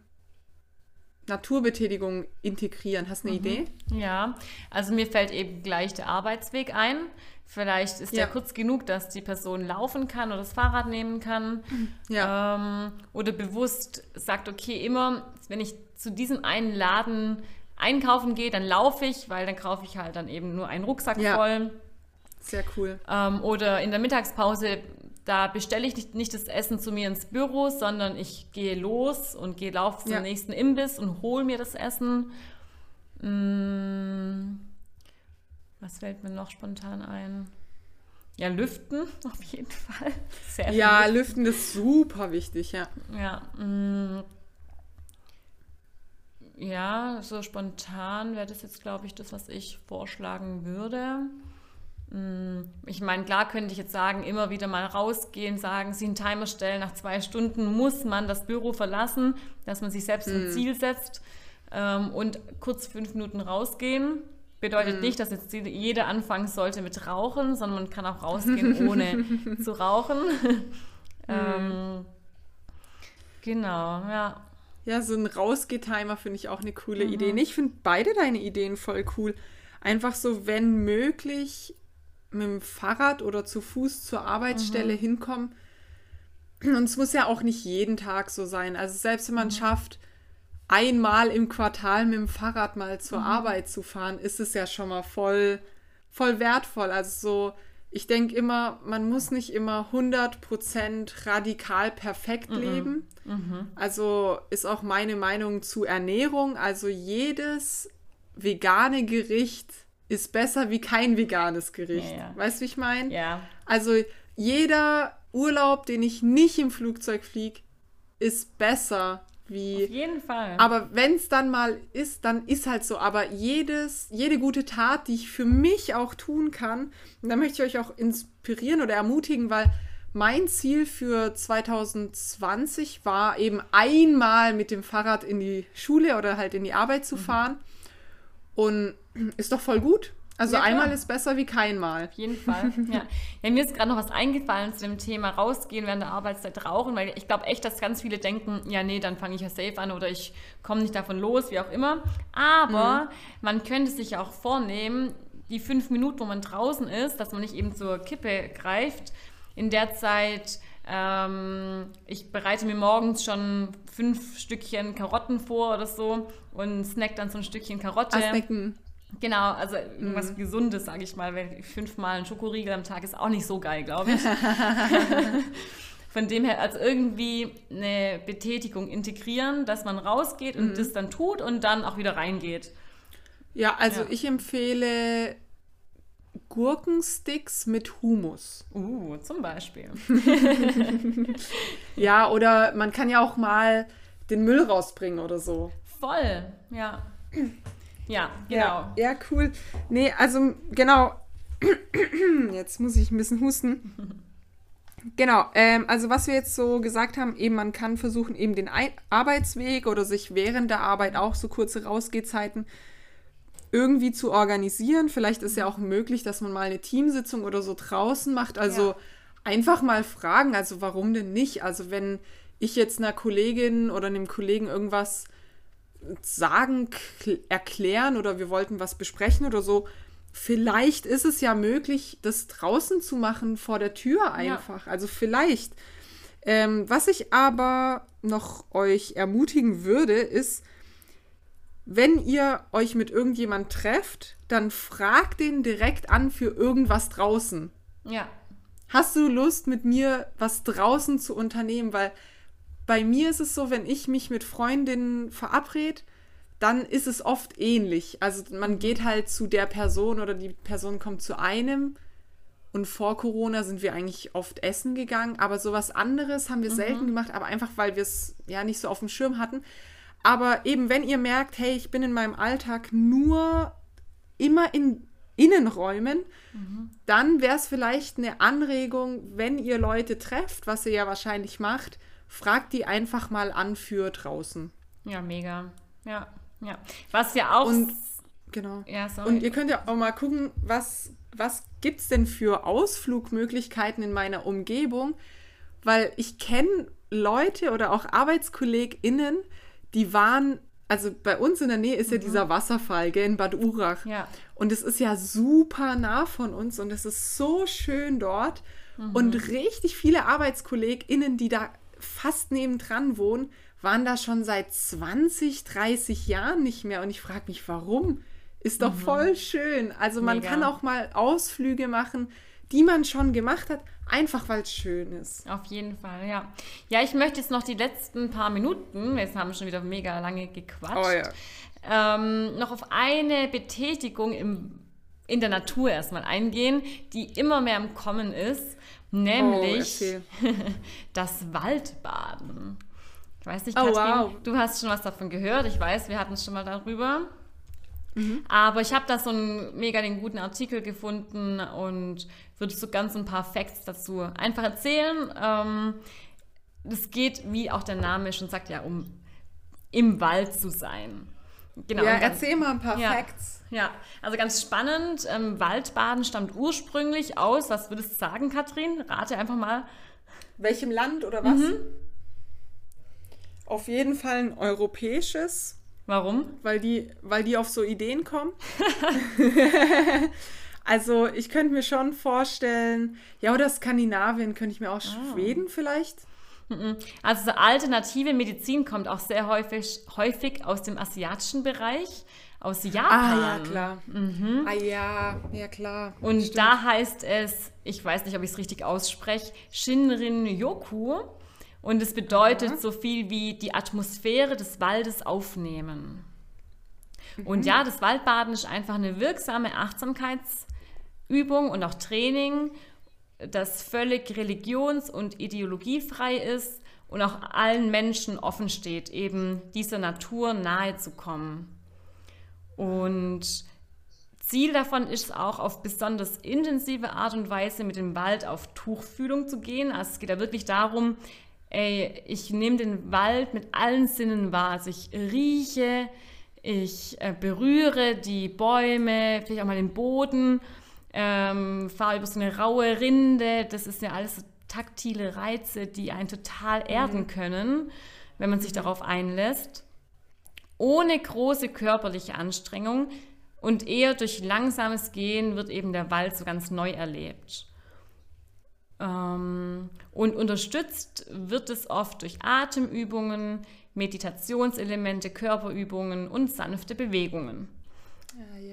Naturbetätigung integrieren? Hast du Mhm. eine Idee? Ja, also mir fällt eben gleich der Arbeitsweg ein. Vielleicht ist Ja. der kurz genug, dass die Person laufen kann oder das Fahrrad nehmen kann. Ja. Ähm, oder bewusst sagt, okay, immer, wenn ich zu diesem einen Laden einkaufen gehe, dann laufe ich, weil dann kaufe ich halt dann eben nur einen Rucksack Ja. voll. Sehr cool. Ähm, oder in der Mittagspause, da bestelle ich nicht, nicht das Essen zu mir ins Büro, sondern ich gehe los und gehe lauf zum Ja. nächsten Imbiss und hole mir das Essen. Mm, was fällt mir noch spontan ein? Ja, lüften auf jeden Fall. Sehr Ja, lüften. Lüften ist super wichtig, ja. Ja, mm, ja, so spontan wäre das jetzt, glaube ich, das, was ich vorschlagen würde. Mm, Ich meine, klar könnte ich jetzt sagen, immer wieder mal rausgehen, sagen, sie einen Timer stellen, nach zwei Stunden muss man das Büro verlassen, dass man sich selbst ein Ziel setzt ähm, und kurz fünf Minuten rausgehen. Bedeutet nicht, dass jetzt jeder anfangen sollte mit Rauchen, sondern man kann auch rausgehen, ohne zu rauchen. ähm, genau, ja. Ja, so ein Rausgeh-Timer finde ich auch eine coole Mhm. Idee. Ich finde beide deine Ideen voll cool. Einfach so, wenn möglich, mit dem Fahrrad oder zu Fuß zur Arbeitsstelle Mhm. hinkommen. Und es muss ja auch nicht jeden Tag so sein. Also selbst wenn Mhm. man schafft, einmal im Quartal mit dem Fahrrad mal zur Mhm. Arbeit zu fahren, ist es ja schon mal voll, voll wertvoll. Also so, ich denke immer, man muss nicht immer 100% radikal perfekt Mhm. leben. Also ist auch meine Meinung zu Ernährung. Also jedes vegane Gericht ist besser wie kein veganes Gericht. Ja, ja. Weißt du, wie ich meine? Ja, Also jeder Urlaub, den ich nicht im Flugzeug fliege, ist besser wie. auf jeden Fall. Aber wenn es dann mal ist, dann ist halt so. Aber jedes, jede gute Tat, die ich für mich auch tun kann, und da möchte ich euch auch inspirieren oder ermutigen, weil mein Ziel für 2020 war eben einmal mit dem Fahrrad in die Schule oder halt in die Arbeit Mhm. zu fahren. Und ist doch voll gut. Also Ja, einmal ist besser wie keinmal. Auf jeden Fall. Ja. ja, mir ist gerade noch was eingefallen zu dem Thema rausgehen während der Arbeitszeit rauchen, weil ich glaube echt, dass ganz viele denken, ja, nee, dann fange ich ja safe an oder ich komme nicht davon los, wie auch immer. Aber man könnte sich ja auch vornehmen, die fünf Minuten, wo man draußen ist, dass man nicht eben zur Kippe greift. In der Zeit, ähm, ich bereite mir morgens schon fünf Stückchen Karotten vor oder so und snack dann so ein Stückchen Karotte. Snacken. Genau, also irgendwas Mhm. Gesundes, sage ich mal, weil fünfmal ein Schokoriegel am Tag ist auch nicht so geil, glaube ich. Von dem her, also irgendwie eine Betätigung integrieren, dass man rausgeht Mhm. und das dann tut und dann auch wieder reingeht. Ja, also Ja. ich empfehle Gurkensticks mit Humus. Uh, zum Beispiel. Ja, oder man kann ja auch mal den Müll rausbringen oder so. Voll, ja. Ja, genau. Ja, ja, cool. Nee, also genau. Jetzt muss ich ein bisschen husten. Genau, ähm, also was wir jetzt so gesagt haben, eben man kann versuchen, eben den Ei- Arbeitsweg oder sich während der Arbeit auch so kurze Rausgehzeiten irgendwie zu organisieren. Vielleicht ist ja auch möglich, dass man mal eine Teamsitzung oder so draußen macht. Also Ja. einfach mal fragen, also warum denn nicht? Also wenn ich jetzt einer Kollegin oder einem Kollegen irgendwas sagen, kl- erklären oder wir wollten was besprechen oder so, vielleicht ist es ja möglich, das draußen zu machen vor der Tür einfach. Also vielleicht. Ähm, was ich aber noch euch ermutigen würde, ist, wenn ihr euch mit irgendjemand trefft, dann fragt den direkt an für irgendwas draußen. Ja, Hast du Lust, mit mir was draußen zu unternehmen? Weil bei mir ist es so, wenn ich mich mit Freundinnen verabrede, dann ist es oft ähnlich. Also man geht halt zu der Person oder die Person kommt zu einem. Und vor Corona sind wir eigentlich oft essen gegangen. Aber sowas anderes haben wir selten gemacht, aber einfach, weil wir es ja nicht so auf dem Schirm hatten. Aber eben, wenn ihr merkt, hey, ich bin in meinem Alltag nur immer in Innenräumen, dann wäre es vielleicht eine Anregung, wenn ihr Leute trefft, was ihr ja wahrscheinlich macht, fragt die einfach mal an für draußen. ja, mega. Ja, ja. Was ja auch. Und genau. ja, sorry. Und ihr könnt ja auch mal gucken, was, was gibt es denn für Ausflugmöglichkeiten in meiner Umgebung, weil ich kenne Leute oder auch ArbeitskollegInnen, die waren, also bei uns in der Nähe ist ja dieser Wasserfall, gell, in Bad Urach. Mhm. Ja. Und es ist ja super nah von uns und es ist so schön dort. Und richtig viele ArbeitskollegInnen, die da fast nebendran wohnen, waren da schon seit 20, 30 Jahren nicht mehr. Und ich frage mich, warum? Ist doch voll schön. Also man Mega. kann auch mal Ausflüge machen, die man schon gemacht hat, einfach weil es schön ist. Auf jeden Fall, ja. Ja, ich möchte jetzt noch die letzten paar Minuten, jetzt haben wir schon wieder mega lange gequatscht, Oh ähm, noch auf eine Betätigung im, in der Natur erstmal eingehen, die immer mehr im Kommen ist, nämlich erzähl. das Waldbaden. Ich weiß nicht, Oh, Katrin, wow. du hast schon was davon gehört. Ich weiß, wir hatten es schon mal darüber. Mhm. Aber ich habe da so einen mega den guten Artikel gefunden und würde so ganz ein paar Facts dazu einfach erzählen. Ähm, es geht, wie auch der Name schon sagt, ja um im Wald zu sein. Genau. ja, erzähl mal ein paar Ja. Facts. Ja, also ganz spannend. Ähm, Waldbaden stammt ursprünglich aus, was würdest du sagen, Katrin? Rate einfach mal. Welchem Land oder was? Mhm. Auf jeden Fall ein europäisches, Warum? weil die, weil die auf so Ideen kommen. also ich könnte mir schon vorstellen, ja, oder Skandinavien könnte ich mir auch Ah. Schweden vielleicht. Also so alternative Medizin kommt auch sehr häufig, häufig aus dem asiatischen Bereich, aus Japan. Ah, ja, klar. Ah, ja, ja, klar. Und da heißt es, ich weiß nicht, ob ich es richtig ausspreche, Shinrin-yoku. Und es bedeutet so viel wie die Atmosphäre des Waldes aufnehmen. Und ja, das Waldbaden ist einfach eine wirksame Achtsamkeitsübung und auch Training, das völlig religions- und ideologiefrei ist und auch allen Menschen offen steht, eben dieser Natur nahe zu kommen. Und Ziel davon ist auch, auf besonders intensive Art und Weise mit dem Wald auf Tuchfühlung zu gehen. Also es geht da wirklich darum, ey, ich nehme den Wald mit allen Sinnen wahr. Also ich rieche, ich äh, berühre die Bäume, vielleicht auch mal den Boden, ähm, fahre über so eine raue Rinde. Das ist ja alles so taktile Reize, die einen total erden können, wenn man sich darauf einlässt ohne große körperliche Anstrengung und eher durch langsames Gehen wird eben der Wald so ganz neu erlebt. Ähm, und unterstützt wird es oft durch Atemübungen, Meditationselemente, Körperübungen und sanfte Bewegungen.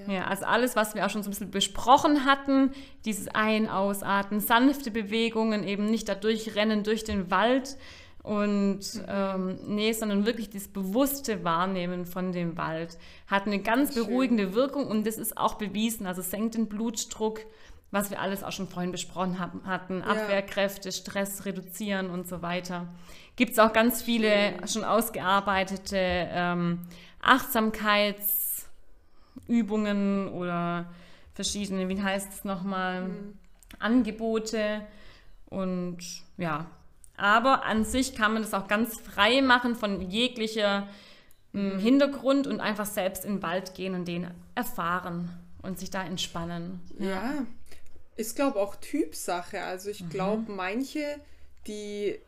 Ja, also alles, was wir auch schon so ein bisschen besprochen hatten, dieses Ein-, Ausatmen, sanfte Bewegungen, eben nicht da durchrennen durch den Wald und ähm, nee, sondern wirklich das bewusste Wahrnehmen von dem Wald hat eine ganz Schön. beruhigende Wirkung und das ist auch bewiesen, also senkt den Blutdruck, was wir alles auch schon vorhin besprochen haben, hatten, Abwehrkräfte, Stress reduzieren und so weiter. Gibt es auch ganz viele schon ausgearbeitete ähm, Achtsamkeitsübungen oder verschiedene, wie heißt es nochmal, Angebote und ja. Aber an sich kann man das auch ganz frei machen von jeglicher m, Hintergrund und einfach selbst in den Wald gehen und den erfahren und sich da entspannen. Ja, ist glaube auch Typsache. Also ich glaube, manche, die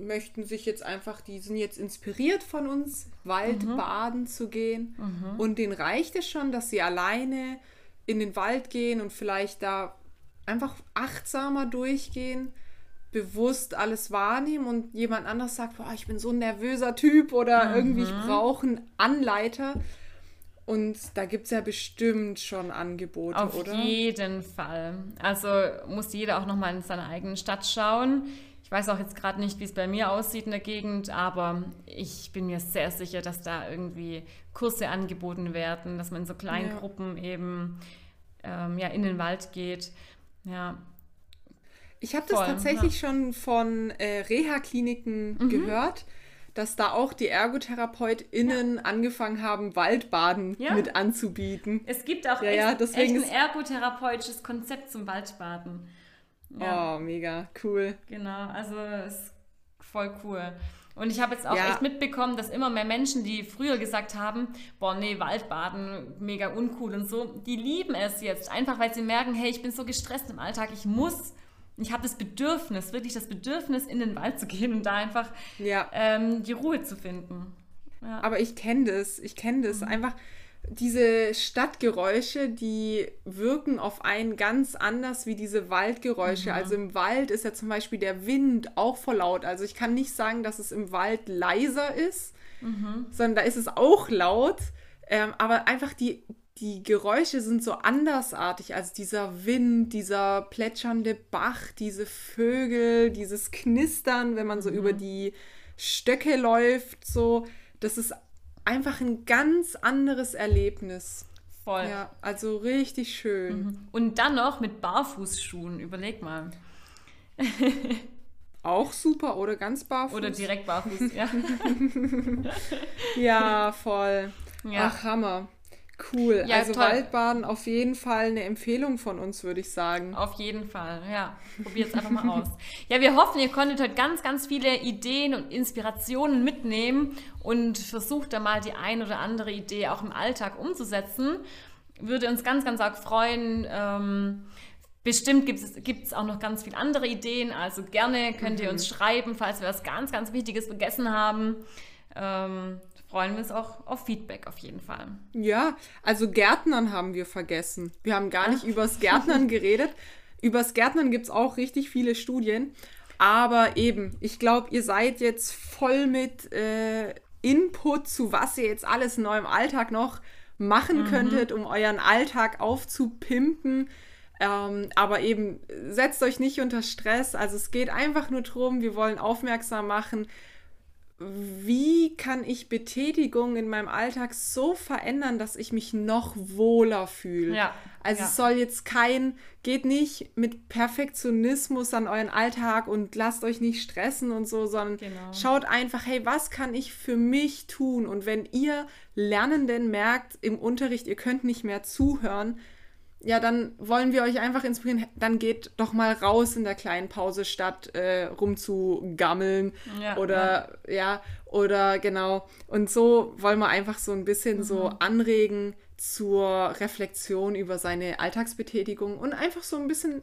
möchten sich jetzt einfach, die sind jetzt inspiriert von uns, Waldbaden zu gehen. Und denen reicht es schon, dass sie alleine in den Wald gehen und vielleicht da einfach achtsamer durchgehen, bewusst alles wahrnehmen und jemand anderes sagt, boah, ich bin so ein nervöser Typ oder irgendwie ich brauche einen Anleiter. Und da gibt es ja bestimmt schon Angebote, Auf oder? jeden Fall. Also muss jeder auch nochmal in seiner eigenen Stadt schauen. Ich weiß auch jetzt gerade nicht, wie es bei mir aussieht in der Gegend, aber ich bin mir sehr sicher, dass da irgendwie Kurse angeboten werden, dass man in so kleinen Ja. Gruppen eben ähm, ja, in den Wald geht. Ja, Ich habe das tatsächlich schon von äh, Reha-Kliniken Mhm. gehört, dass da auch die ErgotherapeutInnen angefangen haben, Waldbaden Ja. mit anzubieten. Es gibt auch Ja, echt, ja, deswegen echt ein ergotherapeutisches Konzept zum Waldbaden. Ja, Oh, mega cool. genau. Also ist voll cool. Und ich habe jetzt auch Ja. echt mitbekommen, dass immer mehr Menschen, die früher gesagt haben, boah, nee, Waldbaden, mega uncool und so, die lieben es jetzt. Einfach weil sie merken, hey, ich bin so gestresst im Alltag, ich muss, ich habe das Bedürfnis, wirklich das Bedürfnis, in den Wald zu gehen und da einfach Ja, ähm, die Ruhe zu finden. Ja. aber ich kenne das. Ich kenne das. Einfach diese Stadtgeräusche, die wirken auf einen ganz anders wie diese Waldgeräusche. Also im Wald ist ja zum Beispiel der Wind auch voll laut. Also ich kann nicht sagen, dass es im Wald leiser ist, sondern da ist es auch laut. Ähm, aber einfach die, die Geräusche sind so andersartig. Also dieser Wind, dieser plätschernde Bach, diese Vögel, dieses Knistern, wenn man so über die Stöcke läuft, so. Das ist einfach ein ganz anderes Erlebnis. Voll. Ja, also richtig schön. Und dann noch mit Barfußschuhen, überleg mal. Auch super oder ganz barfuß. Oder direkt barfuß, ja. Ja, voll. Ja. Ach, Hammer. Cool. Ja, also toll. Waldbaden auf jeden Fall eine Empfehlung von uns, würde ich sagen. Auf jeden Fall, ja. Probiert es einfach mal aus. Ja, wir hoffen, ihr konntet heute ganz, ganz viele Ideen und Inspirationen mitnehmen und versucht da mal die ein oder andere Idee auch im Alltag umzusetzen. Würde uns ganz, ganz arg freuen. Ähm, bestimmt gibt es auch noch ganz viele andere Ideen. Also gerne könnt ihr uns schreiben, falls wir was ganz, ganz Wichtiges vergessen haben. Ähm, freuen wir uns auch auf Feedback auf jeden Fall. Ja, also Gärtnern haben wir vergessen. Wir haben gar nicht übers Gärtnern geredet. Übers Gärtnern gibt es auch richtig viele Studien. Aber eben, ich glaube, ihr seid jetzt voll mit äh, Input zu was ihr jetzt alles in eurem Alltag noch machen könntet, um euren Alltag aufzupimpen. Ähm, aber eben, setzt euch nicht unter Stress. Also es geht einfach nur darum, wir wollen aufmerksam machen, wie kann ich Betätigung in meinem Alltag so verändern, dass ich mich noch wohler fühle? Ja, Also ja. es soll jetzt kein, geht nicht mit Perfektionismus an euren Alltag und lasst euch nicht stressen und so, sondern Genau. schaut einfach, hey, was kann ich für mich tun? Und wenn ihr Lernenden merkt im Unterricht, ihr könnt nicht mehr zuhören, ja, dann wollen wir euch einfach inspirieren. Dann geht doch mal raus in der kleinen Pause, statt äh, rumzugammeln Ja, oder ja. oder genau. Und so wollen wir einfach so ein bisschen so Mhm. anregen zur Reflexion über seine Alltagsbetätigung und einfach so ein bisschen,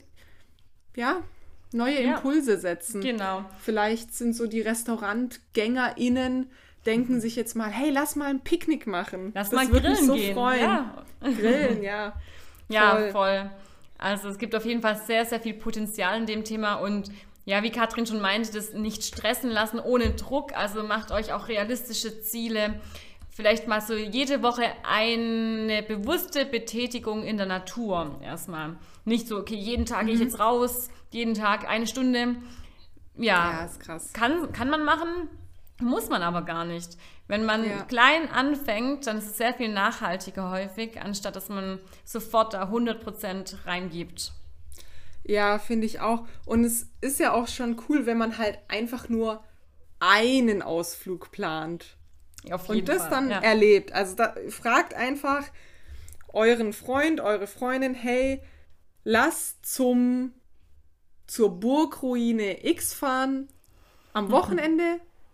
ja, neue Ja. Impulse setzen. Genau. Vielleicht sind so die RestaurantgängerInnen, denken sich jetzt mal, hey, lass mal ein Picknick machen. Lass das mal würde mich grillen so gehen. freuen. Ja. Grillen, ja. Ja, Voll. voll. Also es gibt auf jeden Fall sehr, sehr viel Potenzial in dem Thema und ja, wie Katrin schon meinte, das nicht stressen lassen ohne Druck. Also macht euch auch realistische Ziele. Vielleicht mal so jede Woche eine bewusste Betätigung in der Natur erstmal. Nicht so, okay, jeden Tag Mhm. gehe ich jetzt raus, jeden Tag eine Stunde. Ja, Ja, ist krass. kann, kann man machen, muss man aber gar nicht. Wenn man Ja. klein anfängt, dann ist es sehr viel nachhaltiger häufig, anstatt dass man sofort da 100% reingibt. Ja, finde ich auch. Und es ist ja auch schon cool, wenn man halt einfach nur einen Ausflug plant Auf und jeden das Fall. dann ja. erlebt. Also da, fragt einfach euren Freund, eure Freundin, hey, lass zum zur Burgruine X fahren am Mhm.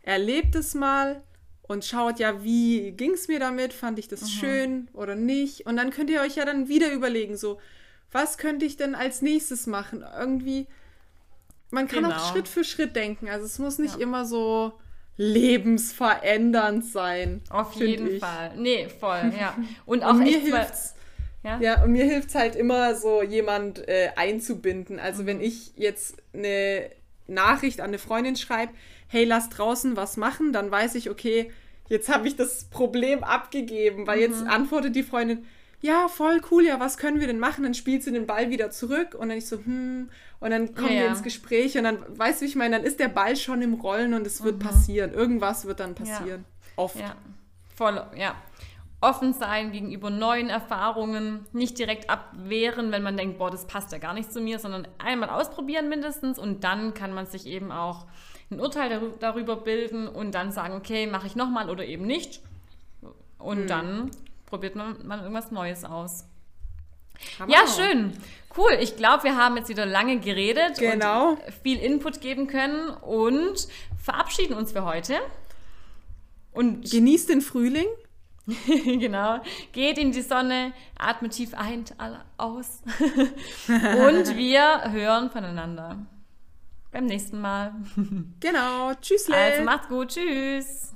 Erlebt es mal und schaut ja, wie ging es mir damit, fand ich das Mhm. schön oder nicht. Und dann könnt ihr euch ja dann wieder überlegen, so, was könnte ich denn als nächstes machen? Irgendwie, man kann auch Genau. Schritt für Schritt denken. Also es muss nicht Ja. immer so lebensverändernd sein. Auf jeden ich. Fall. Nee, voll, ja. Und auch Und mir hilft's. ja? Ja, und mir hilft es halt immer so, jemand äh, einzubinden. Also Mhm. wenn ich jetzt eine Nachricht an eine Freundin schreibe, hey, lass draußen was machen, dann weiß ich, okay, jetzt habe ich das Problem abgegeben, weil Mhm. jetzt antwortet die Freundin, ja, voll cool, ja, was können wir denn machen? Dann spielt sie den Ball wieder zurück und dann ich so, hm, und dann kommen Ja, wir ja. ins Gespräch und dann, weißt du, wie ich meine, dann ist der Ball schon im Rollen und es wird passieren. Irgendwas wird dann passieren. Oft. Mhm. Ja, voll, ja. Offen sein gegenüber neuen Erfahrungen, nicht direkt abwehren, wenn man denkt, boah, das passt ja gar nicht zu mir, sondern einmal ausprobieren mindestens und dann kann man sich eben auch ein Urteil darü- darüber bilden und dann sagen, okay, mache ich nochmal oder eben nicht. Und Hm. dann probiert man, man irgendwas Neues aus. Hammer. Ja, schön. Cool. Ich glaube, wir haben jetzt wieder lange geredet Genau. und viel Input geben können und verabschieden uns für heute. Und Genießt den Frühling. genau, geht in die Sonne, atmet tief ein, aus. und wir hören voneinander. Beim nächsten Mal. Genau. Tschüss. Also macht's gut. Tschüss.